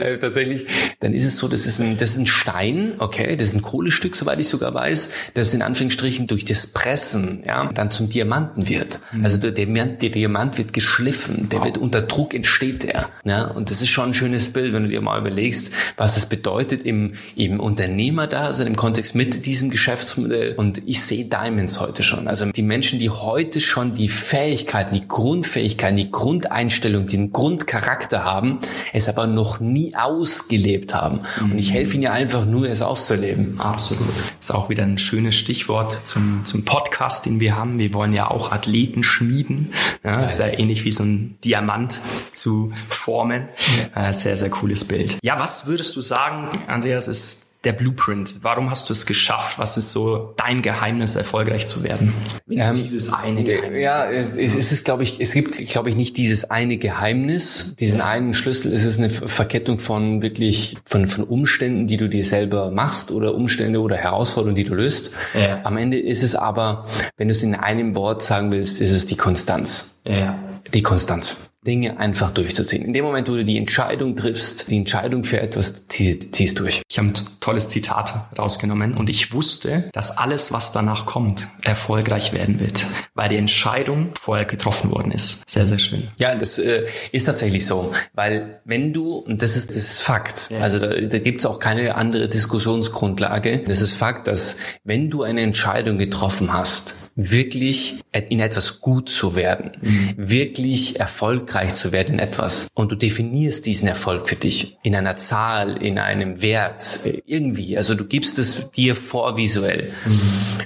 E: äh, tatsächlich, dann ist es so, das ist ein, das ist ein Stein, okay, das ist ein Kohlestück, soweit ich sogar weiß, das in Anführungsstrichen durch das Pressen, ja, dann zum Diamanten wird. Mhm. Also der, der, Diamant wird geschliffen, der wow. wird unter Druck entsteht der, ja, und das ist schon ein schönes Bild, wenn du dir mal überlegst, was das bedeutet im, im Unternehmer da, also im Kontext mit diesem Geschäftsmodell. Und ich sehe Diamonds heute schon. Also die Menschen, die heute schon die Fähigkeiten, die Grundfähigkeiten, die Grundeinstellung, den Grundcharakter haben, es aber noch nie ausgelebt haben. Und ich helfe ihnen ja einfach nur, es auszuleben.
P: Absolut. Das ist auch wieder ein schönes Stichwort zum, zum Podcast, den wir haben. Wir wollen ja auch Athleten schmieden. Ja, das ist ja ähnlich wie so ein Diamant zu formen. Äh, sehr, sehr cooles Bild. Ja, was würdest du sagen, Andreas, ist der Blueprint? Warum hast du es geschafft? Was ist so dein Geheimnis, erfolgreich zu werden?
E: Ähm, dieses eine Geheimnis. Ja, es ist, glaube ich, es gibt, glaube ich, nicht dieses eine Geheimnis, diesen ja. einen Schlüssel. Es ist eine Verkettung von wirklich, von, von Umständen, die du dir selber machst oder Umstände oder Herausforderungen, die du löst. Ja. Am Ende ist es aber, wenn du es in einem Wort sagen willst, ist es die Konstanz. Ja. Die Konstanz. Dinge einfach durchzuziehen. In dem Moment, wo du die Entscheidung triffst, die Entscheidung für etwas, zieh, ziehst durch.
P: Ich habe ein tolles Zitat rausgenommen und ich wusste, dass alles, was danach kommt, erfolgreich werden wird, weil die Entscheidung vorher getroffen worden ist. Sehr, sehr schön.
E: Ja, das äh, ist tatsächlich so, weil wenn du, und das ist, das ist Fakt, ja. also da, da gibt es auch keine andere Diskussionsgrundlage, das ist Fakt, dass wenn du eine Entscheidung getroffen hast, wirklich in etwas gut zu werden, mhm. wirklich erfolgreich zu werden in etwas. Und du definierst diesen Erfolg für dich in einer Zahl, in einem Wert, irgendwie. Also du gibst es dir vor visuell, mhm.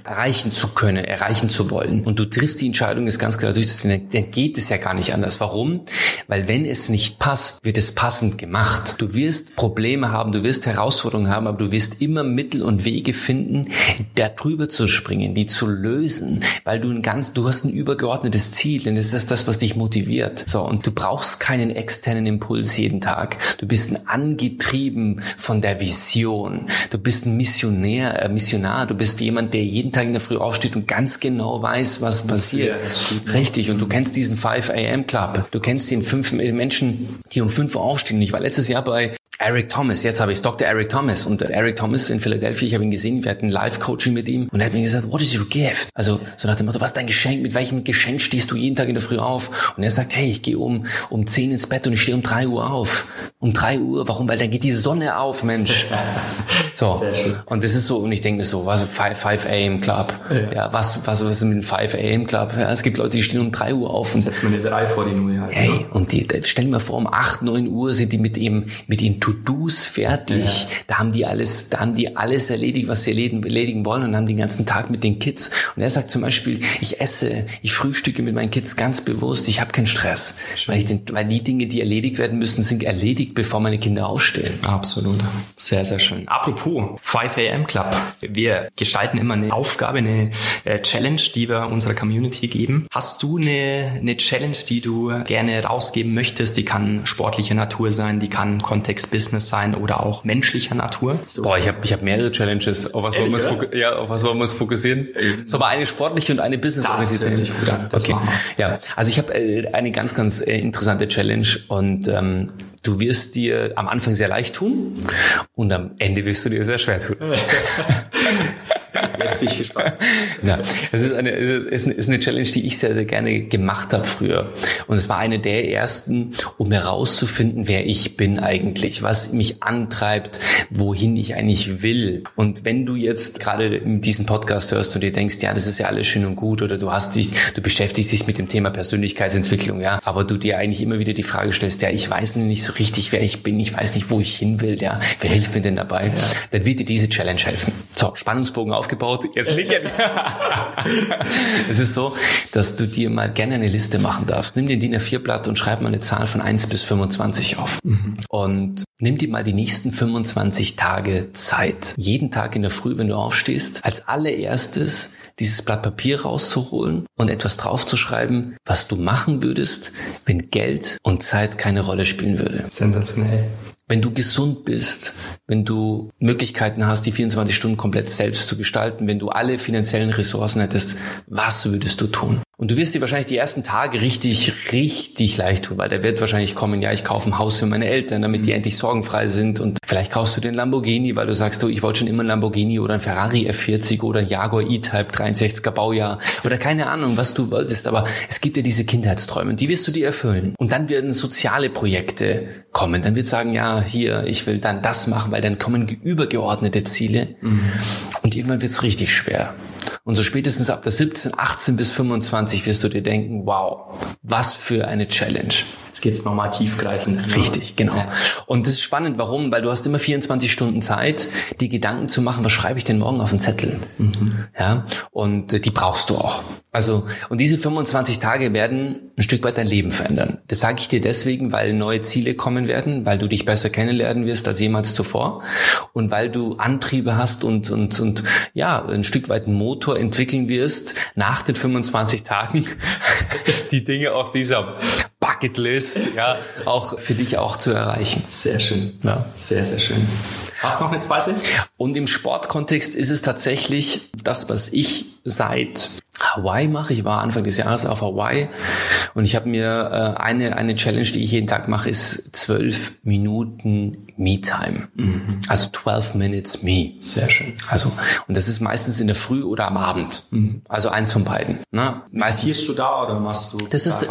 E: erreichen zu können, erreichen zu wollen. Und du triffst die Entscheidung, es ganz klar durchzuziehen. Dann geht es ja gar nicht anders. Warum? Weil wenn es nicht passt, wird es passend gemacht. Du wirst Probleme haben, du wirst Herausforderungen haben, aber du wirst immer Mittel und Wege finden, da drüber zu springen, die zu lösen weil du ein ganz, du hast ein übergeordnetes Ziel, denn das ist das, was dich motiviert. So, und du brauchst keinen externen Impuls jeden Tag. Du bist angetrieben von der Vision. Du bist ein Missionär, äh, Missionar. Du bist jemand, der jeden Tag in der Früh aufsteht und ganz genau weiß, was passiert. Ja, Richtig. Und du kennst diesen 5 AM Club. Du kennst den fünf Menschen, die um 5 Uhr aufstehen. Ich war letztes Jahr bei Eric Thomas, jetzt habe ich Dr. Eric Thomas und Eric Thomas in Philadelphia, ich habe ihn gesehen, wir hatten Live-Coaching mit ihm und er hat mir gesagt, what is your gift? Also so nach dem Motto, was ist dein Geschenk, mit welchem Geschenk stehst du jeden Tag in der Früh auf? Und er sagt, hey, ich gehe um, um 10 ins Bett und ich stehe um 3 Uhr auf. Um 3 Uhr, warum? Weil dann geht die Sonne auf, Mensch. (laughs) So. Und das ist so, und ich denke mir so, was, 5, 5 AM Club? Ja. ja, was, was, was ist mit dem 5 AM Club? Ja, es gibt Leute, die stehen um 3 Uhr auf. Und
P: Setzt man eine 3 vor die Null, ja.
E: Hey, und die, stell dir mal vor, um 8, 9 Uhr sind die mit ihm, mit ihren To-Dos fertig fertig. Ja. Da haben die alles, da haben die alles erledigt, was sie erledigen, erledigen wollen und haben den ganzen Tag mit den Kids. Und er sagt zum Beispiel, ich esse, ich frühstücke mit meinen Kids ganz bewusst, ich habe keinen Stress. Weil, ich den, weil die Dinge, die erledigt werden müssen, sind erledigt, bevor meine Kinder aufstehen.
P: Absolut. Sehr, sehr schön. Apropos 5 AM Club. Wir gestalten immer eine Aufgabe, eine äh, Challenge, die wir unserer Community geben. Hast du eine, eine Challenge, die du gerne rausgeben möchtest? Die kann sportliche Natur sein, die kann Kontext Business sein oder auch menschlicher Natur?
E: So. Boah, ich habe ich hab mehrere Challenges. Auf was, wollen wir uns ja, auf was wollen wir uns fokussieren? So mal eine sportliche und eine business
P: Das hört sich gut an.
E: Das okay. Ja, also ich habe äh, eine ganz, ganz äh, interessante Challenge und ähm, du wirst dir am Anfang sehr leicht tun und am Ende wirst du dir sehr schwer tun. (laughs) (laughs)
P: Jetzt bin ich gespannt. (laughs)
E: Ja, es ist eine, ist ist eine Challenge, die ich sehr, sehr gerne gemacht habe früher. Und es war eine der ersten, um herauszufinden, wer ich bin eigentlich, was mich antreibt, wohin ich eigentlich will. Und wenn du jetzt gerade diesen Podcast hörst und dir denkst, ja, das ist ja alles schön und gut, oder du hast dich, du beschäftigst dich mit dem Thema Persönlichkeitsentwicklung, ja, aber du dir eigentlich immer wieder die Frage stellst, ja, ich weiß nicht so richtig, wer ich bin, ich weiß nicht, wo ich hin will, ja, wer hilft mir denn dabei? Ja. Dann wird dir diese Challenge helfen. So, Spannungsbogen aufgebaut, jetzt liegen. (laughs) es ist so, dass du dir mal gerne eine Liste machen darfst. Nimm den DIN A4-Blatt und schreib mal eine Zahl von 1 bis 25 auf. Mhm. Und nimm dir mal die nächsten 25 Tage Zeit. Jeden Tag in der Früh, wenn du aufstehst, als allererstes dieses Blatt Papier rauszuholen und etwas draufzuschreiben, was du machen würdest, wenn Geld und Zeit keine Rolle spielen würde.
P: Sensationell.
E: Wenn du gesund bist, wenn du Möglichkeiten hast, die 24 Stunden komplett selbst zu gestalten, wenn du alle finanziellen Ressourcen hättest, was würdest du tun? Und du wirst dir wahrscheinlich die ersten Tage richtig, richtig leicht tun, weil der wird wahrscheinlich kommen, ja, ich kaufe ein Haus für meine Eltern, damit die mhm. endlich sorgenfrei sind. Und vielleicht kaufst du den Lamborghini, weil du sagst, du, ich wollte schon immer ein Lamborghini oder ein Ferrari F40 oder ein Jaguar E-Type 63er Baujahr oder keine Ahnung, was du wolltest. Aber es gibt ja diese Kindheitsträume und die wirst du dir erfüllen. Und dann werden soziale Projekte kommen. Dann wird sagen, ja, hier, ich will dann das machen, weil dann kommen übergeordnete Ziele. Mhm. Und irgendwann wird es richtig schwer. Und so spätestens ab der 17, 18 bis 25 wirst du dir denken, wow, was für eine Challenge.
P: Jetzt geht's nochmal tiefgreifend.
E: Richtig, genau. Ja. Und das ist spannend, warum? Weil du hast immer 24 Stunden Zeit, die Gedanken zu machen, was schreibe ich denn morgen auf den Zettel? Mhm. Ja, und äh, die brauchst du auch. Also, und diese 25 Tage werden ein Stück weit dein Leben verändern. Das sage ich dir deswegen, weil neue Ziele kommen werden, weil du dich besser kennenlernen wirst als jemals zuvor und weil du Antriebe hast und, und, und ja, ein Stück weit einen Motor entwickeln wirst, nach den 25 Tagen (laughs) die Dinge auf dieser Bucketlist, ja, auch für dich auch zu erreichen.
P: Sehr schön. Ja. Sehr, sehr schön. Hast du noch eine zweite?
E: Und im Sportkontext ist es tatsächlich das, was ich seit Hawaii mache. Ich war Anfang des Jahres auf Hawaii und ich habe mir äh, eine eine Challenge, die ich jeden Tag mache, ist zwölf Minuten Me-Time. Mhm. Also 12 Minutes Me.
P: Sehr schön.
E: Also und das ist meistens in der Früh oder am Abend. Mhm. Also eins von beiden. Ne?
P: Meistens. du da oder machst du?
E: Das ist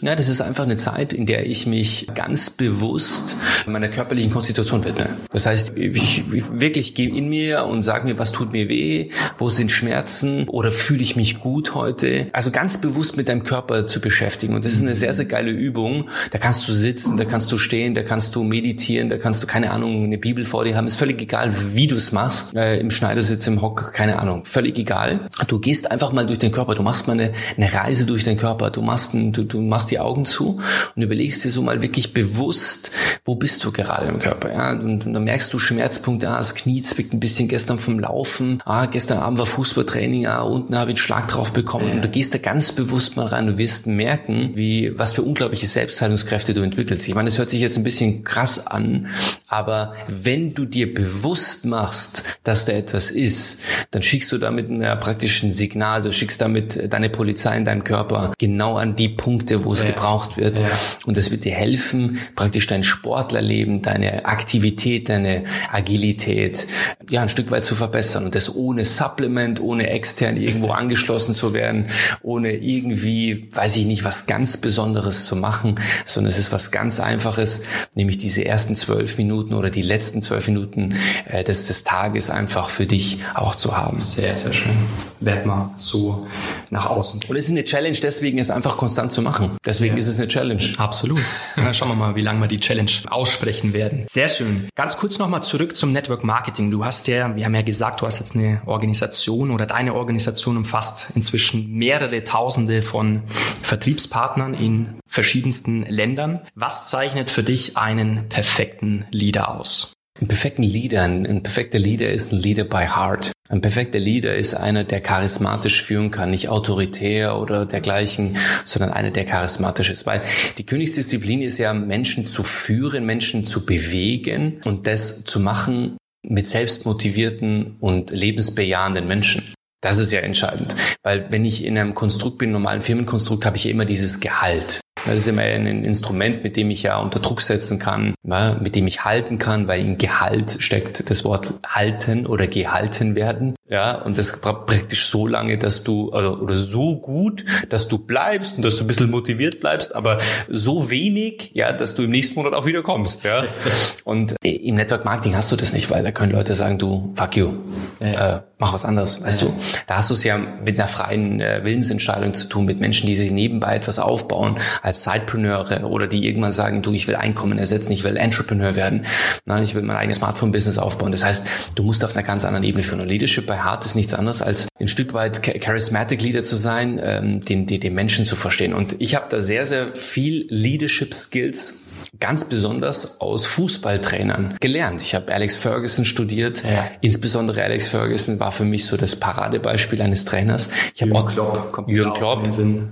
E: ja, das ist einfach eine Zeit, in der ich mich ganz bewusst meiner körperlichen Konstitution widme. Das heißt, ich, ich wirklich gehe in mir und sage mir, was tut mir weh, wo sind Schmerzen oder fühle ich mich gut gut heute, also ganz bewusst mit deinem Körper zu beschäftigen. Und das ist eine sehr, sehr geile Übung. Da kannst du sitzen, da kannst du stehen, da kannst du meditieren, da kannst du, keine Ahnung, eine Bibel vor dir haben. Ist völlig egal, wie du es machst. Äh, Im Schneidersitz, im Hock, keine Ahnung. Völlig egal. Du gehst einfach mal durch den Körper. Du machst mal eine, eine Reise durch den Körper. Du machst, ein, du, du machst die Augen zu und überlegst dir so mal wirklich bewusst, wo bist du gerade im Körper. Ja? Und, und dann merkst du Schmerzpunkte, ah, das Knie zwickt ein bisschen gestern vom Laufen, ah, gestern Abend war Fußballtraining, ah, unten habe ich einen Schlag drauf bekommen. Und du gehst da ganz bewusst mal rein. Du wirst merken, wie, was für unglaubliche Selbstheilungskräfte du entwickelst. Ich meine, das hört sich jetzt ein bisschen krass an, aber wenn du dir bewusst machst, dass da etwas ist, dann schickst du damit ein praktischen Signal. Du schickst damit deine Polizei in deinem Körper genau an die Punkte, wo es ja. gebraucht wird. Ja. Und das wird dir helfen, praktisch dein Sportlerleben, deine Aktivität, deine Agilität, ja, ein Stück weit zu verbessern. Und das ohne Supplement, ohne extern irgendwo (laughs) angeschlossen zu werden ohne irgendwie, weiß ich nicht, was ganz Besonderes zu machen, sondern es ist was ganz Einfaches, nämlich diese ersten zwölf Minuten oder die letzten zwölf Minuten äh, des, des Tages einfach für dich auch zu haben.
P: Sehr, sehr schön. Werd mal so nach außen.
E: Und es ist eine Challenge, deswegen es einfach konstant zu machen. Deswegen ja. ist es eine Challenge.
P: Absolut. Dann schauen wir mal, wie lange wir die Challenge aussprechen werden. Sehr schön. Ganz kurz nochmal zurück zum Network Marketing. Du hast ja, wir haben ja gesagt, du hast jetzt eine Organisation oder deine Organisation umfasst inzwischen mehrere Tausende von Vertriebspartnern in verschiedensten Ländern. Was zeichnet für dich einen perfekten Leader aus?
E: Ein perfekten Leader, ein perfekter Leader ist ein Leader by heart. Ein perfekter Leader ist einer, der charismatisch führen kann, nicht autoritär oder dergleichen, sondern einer, der charismatisch ist. Weil die Königsdisziplin ist ja, Menschen zu führen, Menschen zu bewegen und das zu machen mit selbstmotivierten und lebensbejahenden Menschen. Das ist ja entscheidend, weil wenn ich in einem Konstrukt bin, normalen Firmenkonstrukt, habe ich ja immer dieses Gehalt. Das ist immer ein Instrument, mit dem ich ja unter Druck setzen kann, mit dem ich halten kann, weil im Gehalt steckt das Wort halten oder gehalten werden. Ja, und das praktisch so lange, dass du, oder, oder so gut, dass du bleibst und dass du ein bisschen motiviert bleibst, aber so wenig, ja, dass du im nächsten Monat auch wieder kommst, ja. (laughs) Und im Network Marketing hast du das nicht, weil da können Leute sagen, du, fuck you, ja. äh, mach was anderes, weißt ja. du. Da hast du es ja mit einer freien äh, Willensentscheidung zu tun, mit Menschen, die sich nebenbei etwas aufbauen, als Sidepreneure oder die irgendwann sagen, du, ich will Einkommen ersetzen, ich will Entrepreneur werden, nein, ich will mein eigenes Smartphone-Business aufbauen. Das heißt, du musst auf einer ganz anderen Ebene führen. Und Leadership bei Hart ist nichts anderes, als ein Stück weit charismatic Leader zu sein, ähm, den, den, den Menschen zu verstehen. Und ich habe da sehr, sehr viel Leadership Skills ganz besonders aus Fußballtrainern gelernt. Ich habe Alex Ferguson studiert. Ja. Insbesondere Alex Ferguson war für mich so das Paradebeispiel eines Trainers. Ich habe auch Klopp, Jürgen Klopp,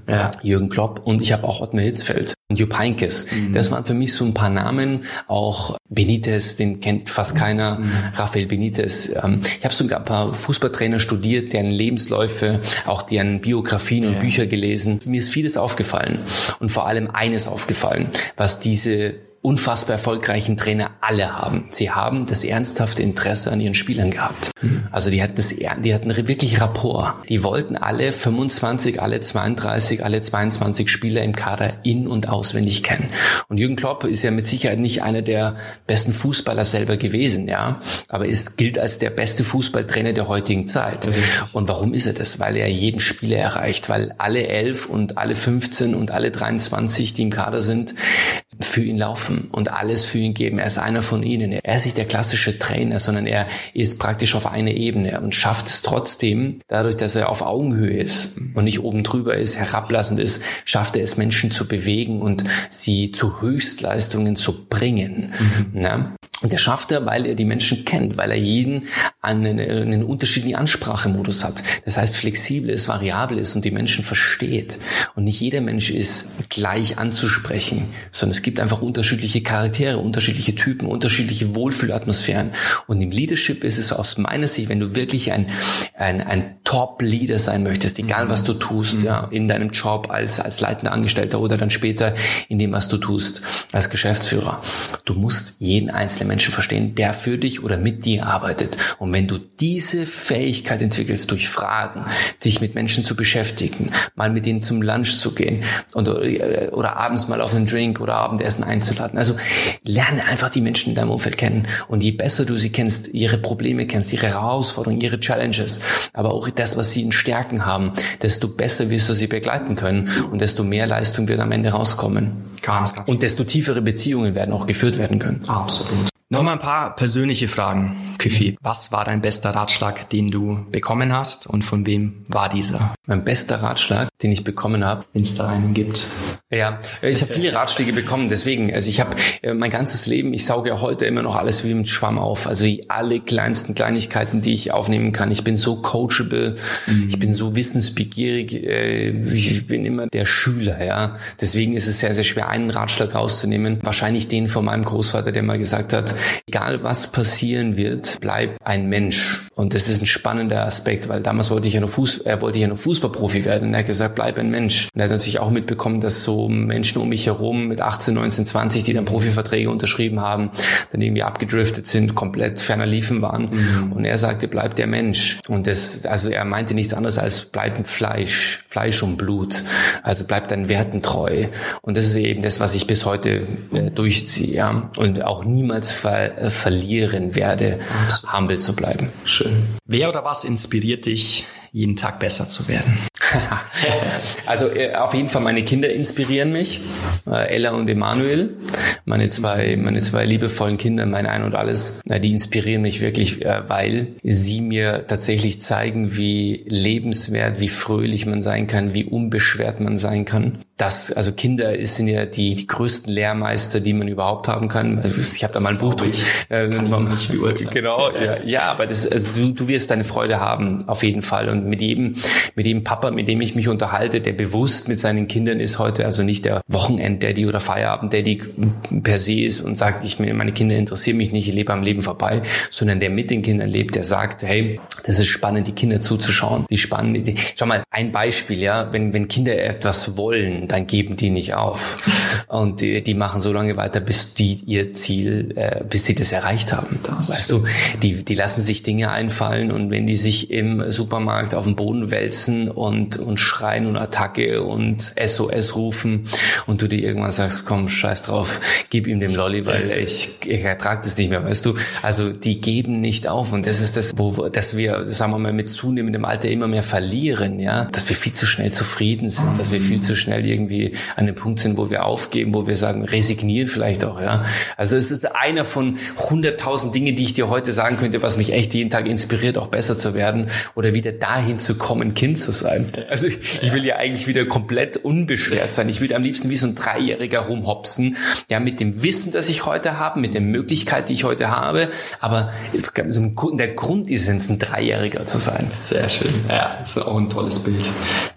E: ja. Jürgen Klopp und ich habe auch Ottmar Hitzfeld und Jupp Heynckes. Mhm. Das waren für mich so ein paar Namen. Auch Benitez, den kennt fast keiner. Mhm. Rafael Benitez. Ähm, ich habe sogar ein paar Fußballtrainer studiert, deren Lebensläufe, auch deren Biografien ja. und Bücher gelesen. Mir ist vieles aufgefallen und vor allem eines aufgefallen, was diese unfassbar erfolgreichen Trainer alle haben. Sie haben das ernsthafte Interesse an ihren Spielern gehabt. Mhm. Also die hatten das, die hatten wirklich Rapport. Die wollten alle 25, alle 32, alle 22 Spieler im Kader in- und auswendig kennen. Und Jürgen Klopp ist ja mit Sicherheit nicht einer der besten Fußballer selber gewesen, ja. Aber es gilt als der beste Fußballtrainer der heutigen Zeit. Und warum ist er das? Weil er jeden Spieler erreicht, weil alle elf und alle 15 und alle 23, die im Kader sind, für ihn laufen und alles für ihn geben. Er ist einer von ihnen. Er ist nicht der klassische Trainer, sondern er ist praktisch auf einer Ebene und schafft es trotzdem, dadurch, dass er auf Augenhöhe ist und nicht oben drüber ist, herablassend ist, schafft er es, Menschen zu bewegen und sie zu Höchstleistungen zu bringen. Mhm. Und der schafft er, weil er die Menschen kennt, weil er jeden einen, einen unterschiedlichen Ansprachemodus hat. Das heißt, flexibel ist, variabel ist und die Menschen versteht. Und nicht jeder Mensch ist gleich anzusprechen, sondern es gibt einfach unterschiedliche Charaktere, unterschiedliche Typen, unterschiedliche Wohlfühlatmosphären. Und im Leadership ist es aus meiner Sicht, wenn du wirklich ein, ein, ein Top-Leader sein möchtest, egal was du tust, mhm. ja, in deinem Job als, als leitender Angestellter oder dann später in dem, was du tust, als Geschäftsführer. Du musst jeden einzelnen Menschen verstehen, der für dich oder mit dir arbeitet. Und wenn du diese Fähigkeit entwickelst, durch Fragen, dich mit Menschen zu beschäftigen, mal mit ihnen zum Lunch zu gehen und, äh, oder abends mal auf einen Drink oder Abendessen einzuladen. Also lerne einfach die Menschen in deinem Umfeld kennen. Und je besser du sie kennst, ihre Probleme kennst, ihre Herausforderungen, ihre Challenges, aber auch das, was sie in Stärken haben, desto besser wirst du sie begleiten können und desto mehr Leistung wird am Ende rauskommen. Ganz Und desto tiefere Beziehungen werden auch geführt werden können.
P: Absolut. Nochmal ein paar persönliche Fragen, Kifi. Was war dein bester Ratschlag, den du bekommen hast und von wem war dieser?
E: Mein bester Ratschlag, den ich bekommen habe?
P: Wenn es da einen gibt.
E: Ja, ich habe viele Ratschläge bekommen, deswegen, also ich habe äh, mein ganzes Leben, ich sauge ja heute immer noch alles wie mit Schwamm auf, also alle kleinsten Kleinigkeiten, die ich aufnehmen kann. Ich bin so coachable, mhm. ich bin so wissensbegierig, äh, ich bin immer der Schüler, ja. Deswegen ist es sehr, sehr schwer, einen Ratschlag rauszunehmen. Wahrscheinlich den von meinem Großvater, der mal gesagt hat, egal was passieren wird, bleib ein Mensch. Und das ist ein spannender Aspekt, weil damals wollte ich ja nur Fuß, er wollte ja nur Fußballprofi werden. Und er hat gesagt, bleib ein Mensch. Und er hat natürlich auch mitbekommen, dass so Menschen um mich herum mit 18, 19, 20, die dann Profiverträge unterschrieben haben, dann irgendwie abgedriftet sind, komplett ferner liefen waren. Mhm. Und er sagte, bleib der Mensch. Und das, also er meinte nichts anderes als bleib ein Fleisch, Fleisch und Blut. Also bleib deinen Werten treu. Und das ist eben das, was ich bis heute äh, durchziehe, ja. Und auch niemals ver äh, verlieren werde, humble zu bleiben.
P: Schön. Wer oder was inspiriert dich, jeden Tag besser zu werden? (laughs)
E: also äh, auf jeden Fall meine Kinder inspirieren mich, äh, Ella und Emanuel, meine zwei, meine zwei liebevollen Kinder, mein Ein und Alles, die inspirieren mich wirklich, äh, weil sie mir tatsächlich zeigen, wie lebenswert, wie fröhlich man sein kann, wie unbeschwert man sein kann das, also Kinder sind ja die, die größten Lehrmeister, die man überhaupt haben kann. Also ich habe da mal ein Buch drüber. Äh. Genau, ja, ja aber das, also du, du wirst deine Freude haben, auf jeden Fall. Und mit jedem, mit jedem Papa, mit dem ich mich unterhalte, der bewusst mit seinen Kindern ist heute, also nicht der Wochenend-Daddy oder Feierabend-Daddy per se ist und sagt, ich, meine Kinder interessieren mich nicht, ich lebe am Leben vorbei, sondern der mit den Kindern lebt, der sagt, hey, das ist spannend, die Kinder zuzuschauen. Wie spannend. Schau mal, ein Beispiel, ja, wenn, wenn Kinder etwas wollen, wollen, dann geben die nicht auf. Und die, die machen so lange weiter, bis die ihr Ziel, äh, bis sie das erreicht haben. Das weißt du, die, die lassen sich Dinge einfallen und wenn die sich im Supermarkt auf den Boden wälzen und, und schreien und Attacke und SOS rufen und du dir irgendwann sagst, komm, scheiß drauf, gib ihm den Lolli, weil ich, ich ertrage das nicht mehr, weißt du. Also die geben nicht auf und das ist das, wo, dass wir, sagen wir mal, mit zunehmendem Alter immer mehr verlieren, ja, dass wir viel zu schnell zufrieden sind, dass wir viel zu schnell irgendwie an dem Punkt sind, wo wir aufgeben, wo wir sagen, resignieren vielleicht auch, ja. Also es ist einer von hunderttausend Dingen, die ich dir heute sagen könnte, was mich echt jeden Tag inspiriert, auch besser zu werden oder wieder dahin zu kommen, Kind zu sein. (laughs) Also ich, ich will ja eigentlich wieder komplett unbeschwert sein. Ich will am liebsten wie so ein Dreijähriger rumhopsen, ja, mit dem Wissen, das ich heute habe, mit der Möglichkeit, die ich heute habe, aber in der Grundessenz ein Dreijähriger zu sein.
P: Sehr schön. Ja, das ist auch ein tolles Bild.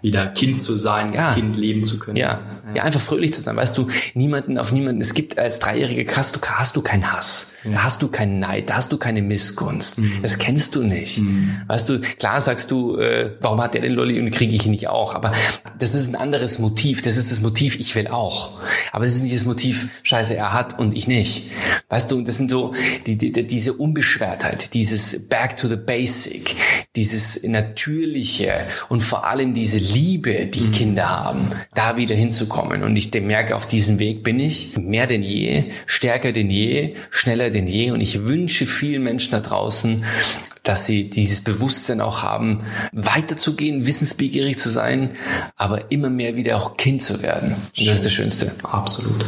P: Wieder Kind zu sein, ja. Kind leben zu können.
E: Ja. ja, einfach fröhlich zu sein. Weißt du, niemanden auf niemanden. Es gibt als Dreijähriger hast du, hast du keinen Hass. Ja. Da hast du keinen Neid, da hast du keine Missgunst. Mhm. Das kennst du nicht. Mhm. Weißt du, klar sagst du, äh, warum hat der den Lolli und kriege ich nicht auch? Aber das ist ein anderes Motiv. Das ist das Motiv, ich will auch. Aber das ist nicht das Motiv, scheiße, er hat und ich nicht. Weißt du, das sind so die, die, diese Unbeschwertheit, dieses Back to the Basic, dieses natürliche und vor allem diese Liebe, die mhm. Kinder haben, da wieder hinzukommen. Und ich merke, auf diesem Weg bin ich mehr denn je, stärker denn je, schneller denn je. Und ich wünsche vielen Menschen da draußen, dass sie dieses Bewusstsein auch haben, weiterzugehen, wissensbegierig zu sein, aber immer mehr wieder auch Kind zu werden. Und das ist das Schönste.
P: Absolut.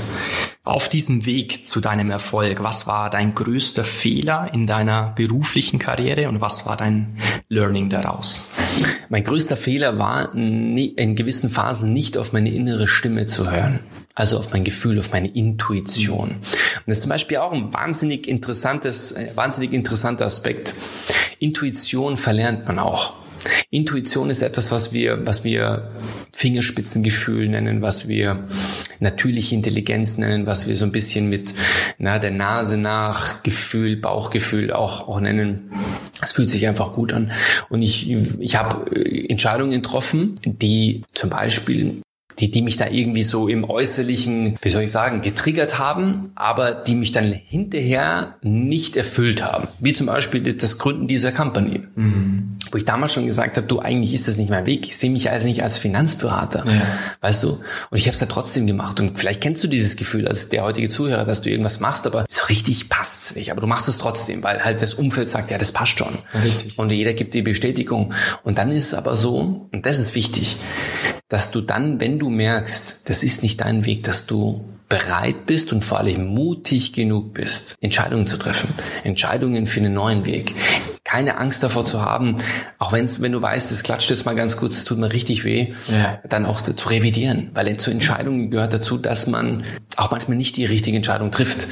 P: Auf diesem Weg zu deinem Erfolg, was war dein größter Fehler in deiner beruflichen Karriere und was war dein Learning daraus?
E: Mein größter Fehler war, in gewissen Phasen nicht auf meine innere Stimme zu hören. Also auf mein Gefühl, auf meine Intuition. Und das ist zum Beispiel auch ein wahnsinnig interessantes, wahnsinnig interessanter Aspekt. Intuition verlernt man auch. Intuition ist etwas, was wir, was wir Fingerspitzengefühl nennen, was wir natürliche Intelligenz nennen, was wir so ein bisschen mit na, der Nase nach Gefühl, Bauchgefühl auch, auch nennen. Es fühlt sich einfach gut an. Und ich, ich habe Entscheidungen getroffen, die zum Beispiel die, die mich da irgendwie so im Äußerlichen, wie soll ich sagen, getriggert haben, aber die mich dann hinterher nicht erfüllt haben. Wie zum Beispiel das Gründen dieser Company. Mhm. Wo ich damals schon gesagt habe, du, eigentlich ist das nicht mein Weg. Ich sehe mich also nicht als Finanzberater. Ja. Weißt du? Und ich habe es ja trotzdem gemacht. Und vielleicht kennst du dieses Gefühl als der heutige Zuhörer, dass du irgendwas machst, aber so richtig passt nicht. Aber du machst es trotzdem, weil halt das Umfeld sagt, ja, das passt schon. Richtig. Und jeder gibt die Bestätigung. Und dann ist es aber so, und das ist wichtig, dass du dann, wenn du merkst, das ist nicht dein Weg, dass du bereit bist und vor allem mutig genug bist, Entscheidungen zu treffen. Entscheidungen für einen neuen Weg. Keine Angst davor zu haben, auch wenn's, wenn du weißt, es klatscht jetzt mal ganz kurz, es tut mir richtig weh, ja. dann auch zu revidieren. Weil zu Entscheidungen gehört dazu, dass man auch manchmal nicht die richtige Entscheidung trifft,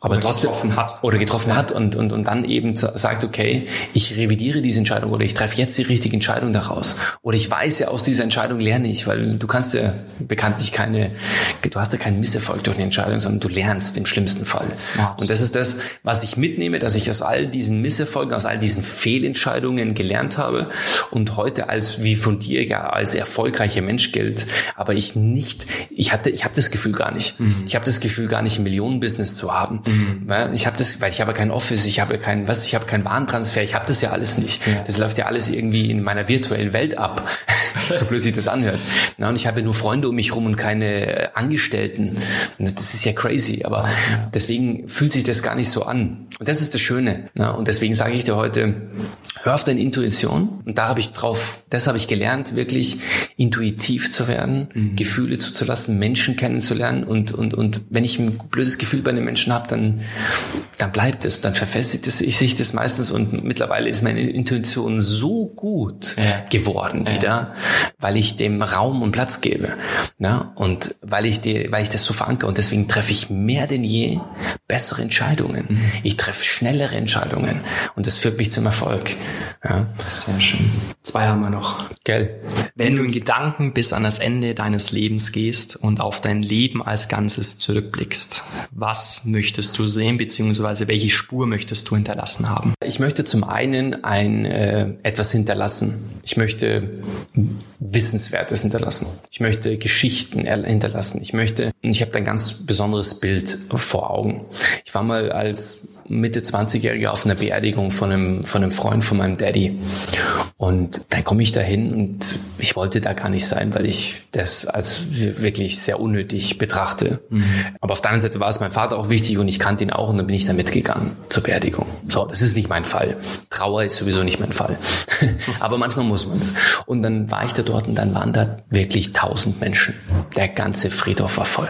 E: aber oder trotzdem getroffen hat. oder getroffen ja. hat und, und, und dann eben sagt, okay, ich revidiere diese Entscheidung oder ich treffe jetzt die richtige Entscheidung daraus. Oder ich weiß ja, aus dieser Entscheidung lerne ich, weil du kannst ja bekanntlich keine, du hast ja keinen Misserfolg Erfolg durch eine Entscheidung, sondern du lernst im schlimmsten Fall. Ja, und das ist das, was ich mitnehme, dass ich aus all diesen Misserfolgen, aus all diesen Fehlentscheidungen gelernt habe und heute als, wie von dir, ja, als erfolgreicher Mensch gilt. Aber ich nicht, ich hatte, ich habe das Gefühl gar nicht. Mhm. Ich habe das Gefühl gar nicht, ein Millionenbusiness zu haben. Mhm. Weil ich habe das, weil ich habe kein Office, ich habe kein, was, ich habe keinen Warentransfer, ich habe das ja alles nicht. Ja. Das läuft ja alles irgendwie in meiner virtuellen Welt ab. (laughs) so blöd sich das anhört. Na, und ich habe nur Freunde um mich rum und keine Angestellten. Das ist ja crazy, aber deswegen fühlt sich das gar nicht so an. Und das ist das Schöne. Ne? Und deswegen sage ich dir heute, denn? Hör auf deine Intuition. Und da habe ich drauf, das habe ich gelernt, wirklich intuitiv zu werden, mhm. Gefühle zuzulassen, Menschen kennenzulernen. Und, und, und wenn ich ein blödes Gefühl bei den Menschen habe, dann, dann bleibt es, dann verfestigt es sich das meistens. Und mittlerweile ist meine Intuition so gut ja. geworden ja. wieder, weil ich dem Raum und Platz gebe. Ne? Und weil ich, die, weil ich das so verankere und deswegen treffe ich mehr denn je bessere Entscheidungen. Mhm. Ich treffe schnellere Entscheidungen und das führt mich zum Erfolg. Ja.
P: Sehr schön. Zwei haben wir noch.
E: Gell.
P: Wenn du in Gedanken bis an das Ende deines Lebens gehst und auf dein Leben als Ganzes zurückblickst, was möchtest du sehen, beziehungsweise welche Spur möchtest du hinterlassen haben?
E: Ich möchte zum einen ein äh, etwas hinterlassen. Ich möchte Wissenswertes hinterlassen. Ich möchte Geschichten hinterlassen. Ich möchte, und ich habe ein ganz besonderes Bild vor Augen. Ich war mal als Mitte 20-Jähriger auf einer Beerdigung von einem, von einem Freund von meinem Daddy. Und dann komme ich da hin und ich wollte da gar nicht sein, weil ich das als wirklich sehr unnötig betrachte. Mhm. Aber auf der anderen Seite war es mein Vater auch wichtig und ich kannte ihn auch und dann bin ich da mitgegangen zur Beerdigung. So, das ist nicht mein Fall. Trauer ist sowieso nicht mein Fall. (laughs) Aber manchmal muss man es. Und dann war ich da dort und dann waren da wirklich tausend Menschen. Der ganze Friedhof war voll.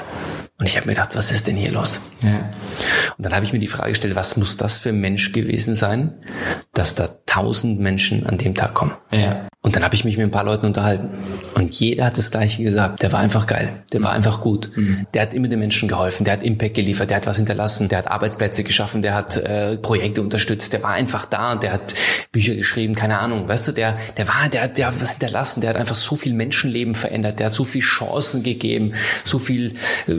E: Und ich habe mir gedacht, was ist denn hier los? Ja. Und dann habe ich mir die Frage gestellt, was muss das für ein Mensch gewesen sein, dass da tausend Menschen an dem Tag kommen? Ja. Und dann habe ich mich mit ein paar Leuten unterhalten. Und jeder hat das Gleiche gesagt. Der war einfach geil. Der war einfach gut. Mhm. Der hat immer den Menschen geholfen. Der hat Impact geliefert. Der hat was hinterlassen. Der hat Arbeitsplätze geschaffen. Der hat äh, Projekte unterstützt. Der war einfach da. Der hat Bücher geschrieben. Keine Ahnung. Weißt du, der, der war, der, der hat was hinterlassen. Der hat einfach so viel Menschenleben verändert. Der hat so viel Chancen gegeben. So viel, äh,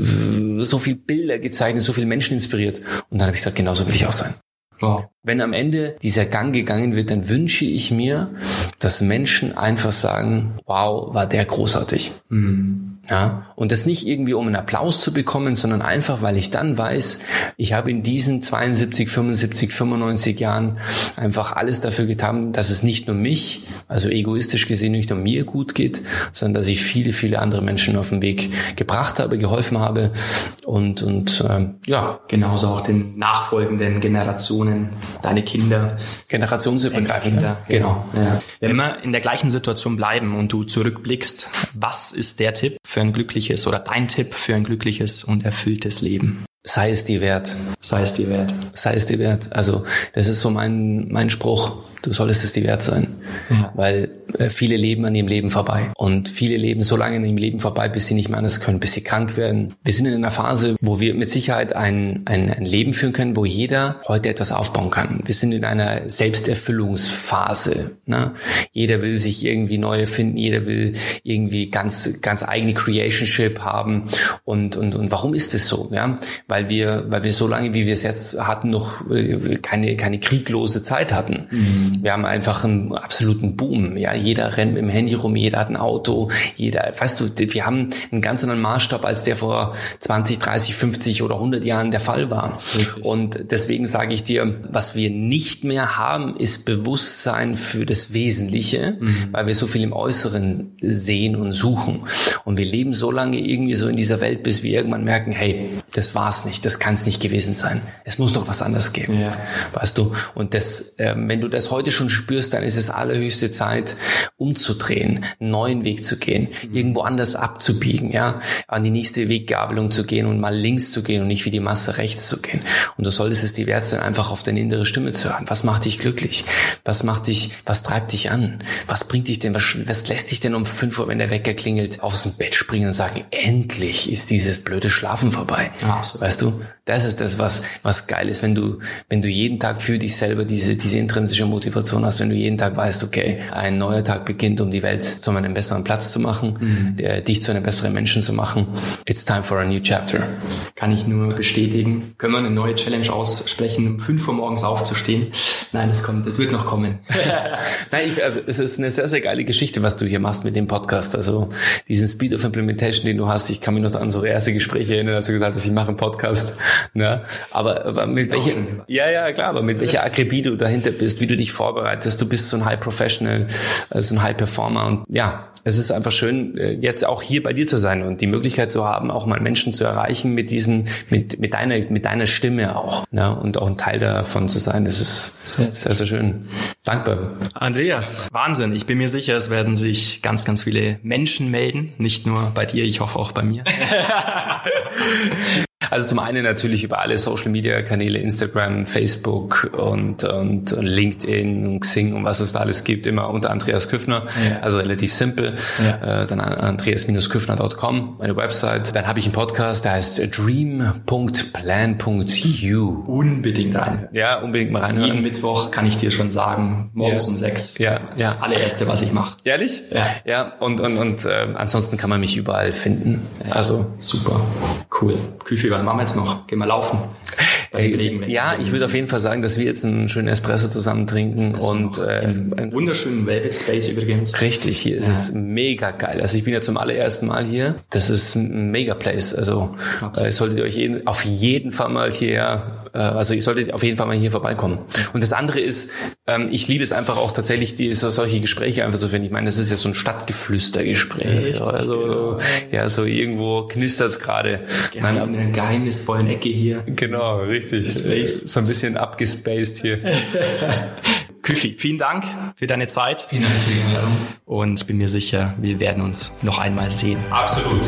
E: so viel Bilder gezeichnet. So viel Menschen inspiriert. Und dann habe ich gesagt, genauso will ich auch sein. Wow. Wenn am Ende dieser Gang gegangen wird, dann wünsche ich mir, dass Menschen einfach sagen, wow, war der großartig. Mhm. Ja, und das nicht irgendwie um einen Applaus zu bekommen, sondern einfach, weil ich dann weiß, ich habe in diesen 72, 75, 95 Jahren einfach alles dafür getan, dass es nicht nur mich, also egoistisch gesehen nicht nur mir gut geht, sondern dass ich viele, viele andere Menschen auf den Weg gebracht habe, geholfen habe und, und äh, ja.
P: Genauso auch den nachfolgenden Generationen deine Kinder.
E: Generationsübergreifend. Kinder,
P: genau. genau. Ja. Wenn wir in der gleichen Situation bleiben und du zurückblickst, was ist der Tipp für ein glückliches oder dein Tipp für ein glückliches und erfülltes Leben?
E: Sei es dir wert.
P: Sei es dir wert.
E: Sei es dir wert. Also das ist so mein, mein Spruch. Du solltest es dir wert sein. Ja. Weil äh, viele leben an ihrem Leben vorbei. Und viele leben so lange an ihrem Leben vorbei, bis sie nicht mehr anders können, bis sie krank werden. Wir sind in einer Phase, wo wir mit Sicherheit ein, ein, ein Leben führen können, wo jeder heute etwas aufbauen kann. Wir sind in einer Selbsterfüllungsphase. Ne? Jeder will sich irgendwie neu erfinden, jeder will irgendwie ganz, ganz eigene Creationship haben. Und, und, und warum ist es so? Ja? Weil wir, weil wir so lange, wie wir es jetzt hatten, noch äh, keine, keine krieglose Zeit hatten. Mhm. Wir haben einfach einen absoluten Boom. Ja, jeder rennt mit dem Handy rum, jeder hat ein Auto, jeder, weißt du, wir haben einen ganz anderen Maßstab, als der vor 20, 30, 50 oder 100 Jahren der Fall war. Richtig. Und deswegen sage ich dir, was wir nicht mehr haben, ist Bewusstsein für das Wesentliche, mhm. weil wir so viel im Äußeren sehen und suchen. Und wir leben so lange irgendwie so in dieser Welt, bis wir irgendwann merken, hey, das war's nicht, das kann es nicht gewesen sein. Es muss doch was anderes geben. Ja. Weißt du? Und das, äh, wenn du das heute schon spürst, dann ist es allerhöchste Zeit, umzudrehen, einen neuen Weg zu gehen, mhm. irgendwo anders abzubiegen, ja, an die nächste Weggabelung zu gehen und mal links zu gehen und nicht wie die Masse rechts zu gehen. Und du solltest es dir wert sein, einfach auf deine innere Stimme zu hören. Was macht dich glücklich? Was macht dich, was treibt dich an? Was bringt dich denn, was, was lässt dich denn um fünf Uhr, wenn der Wecker klingelt, aus dem Bett springen und sagen, endlich ist dieses blöde Schlafen vorbei? Ja, weißt du? Das ist das, was, was geil ist, wenn du, wenn du jeden Tag für dich selber diese, diese intrinsische Motivation hast, wenn du jeden Tag weißt, okay, ein neuer Tag beginnt, um die Welt zu einem besseren Platz zu machen, mhm. der, dich zu einem besseren Menschen zu machen. It's time for a new chapter.
P: Kann ich nur bestätigen. Können wir eine neue Challenge aussprechen, um fünf Uhr morgens aufzustehen? Nein, das kommt, das wird noch kommen. (laughs)
E: Nein, ich, also, es ist eine sehr, sehr geile Geschichte, was du hier machst mit dem Podcast. Also diesen Speed of Implementation, den du hast. Ich kann mich noch an so erste Gespräche erinnern, als du gesagt hast, ich mache einen Podcast. Ne? Aber, aber mit welcher, ja, ja, klar, aber mit welcher Akribie du dahinter bist, wie du dich vorbereitest, du bist so ein High Professional, äh, so ein High Performer und ja, es ist einfach schön, äh, jetzt auch hier bei dir zu sein und die Möglichkeit zu haben, auch mal Menschen zu erreichen mit diesen, mit, mit deiner, mit deiner Stimme auch, ne? und auch ein Teil davon zu sein. Das ist sehr, sehr, sehr schön. Dankbar.
P: Andreas, Wahnsinn. Ich bin mir sicher, es werden sich ganz, ganz viele Menschen melden. Nicht nur bei dir, ich hoffe auch bei mir. (laughs)
E: Also zum einen natürlich über alle Social Media Kanäle, Instagram, Facebook und, und LinkedIn und Xing und was es da alles gibt, immer unter Andreas Küffner. Ja. Also relativ simpel. Ja. Äh, dann andreas-küffner.com, meine Website. Dann habe ich einen Podcast, der heißt dream.plan.you.
P: Unbedingt rein.
E: Ja, unbedingt mal reinhören.
P: Jeden Mittwoch kann ich dir schon sagen, morgens
E: Ja.
P: um sechs.
E: Ja,
P: Das
E: ja.
P: allererste, was ich mache.
E: Ehrlich?
P: Ja.
E: Ja, und, und, und äh, ansonsten kann man mich überall finden. Also
P: super. Cool. Küfi, was machen wir jetzt noch? Gehen wir laufen. Wenn-
E: ja, ich würde auf jeden Fall sagen, dass wir jetzt einen schönen Espresso zusammen trinken und äh,
P: Einen wunderschönen Velvet Space übrigens.
E: Richtig, hier ist es mega geil. Also ich bin ja zum allerersten Mal hier. Das ist ein mega Place. Also äh, solltet ihr euch auf jeden Fall mal hierher, äh, also ihr solltet auf jeden Fall mal hier vorbeikommen. Und das andere ist, ähm, ich liebe es einfach auch tatsächlich, die, so, solche Gespräche einfach so finden. Ich meine, das ist ja so ein Stadtgeflüstergespräch.
P: Richtig,
E: also ja, so irgendwo knistert es gerade.
P: Geheim, in einer geheimnisvollen Ecke hier.
E: Genau, richtig.
P: Space.
E: So ein bisschen abgespaced hier. (laughs)
P: Küfi, vielen Dank für deine Zeit.
Q: Vielen Dank für die Einladung.
P: Und ich bin mir sicher, wir werden uns noch einmal sehen.
Q: Absolut.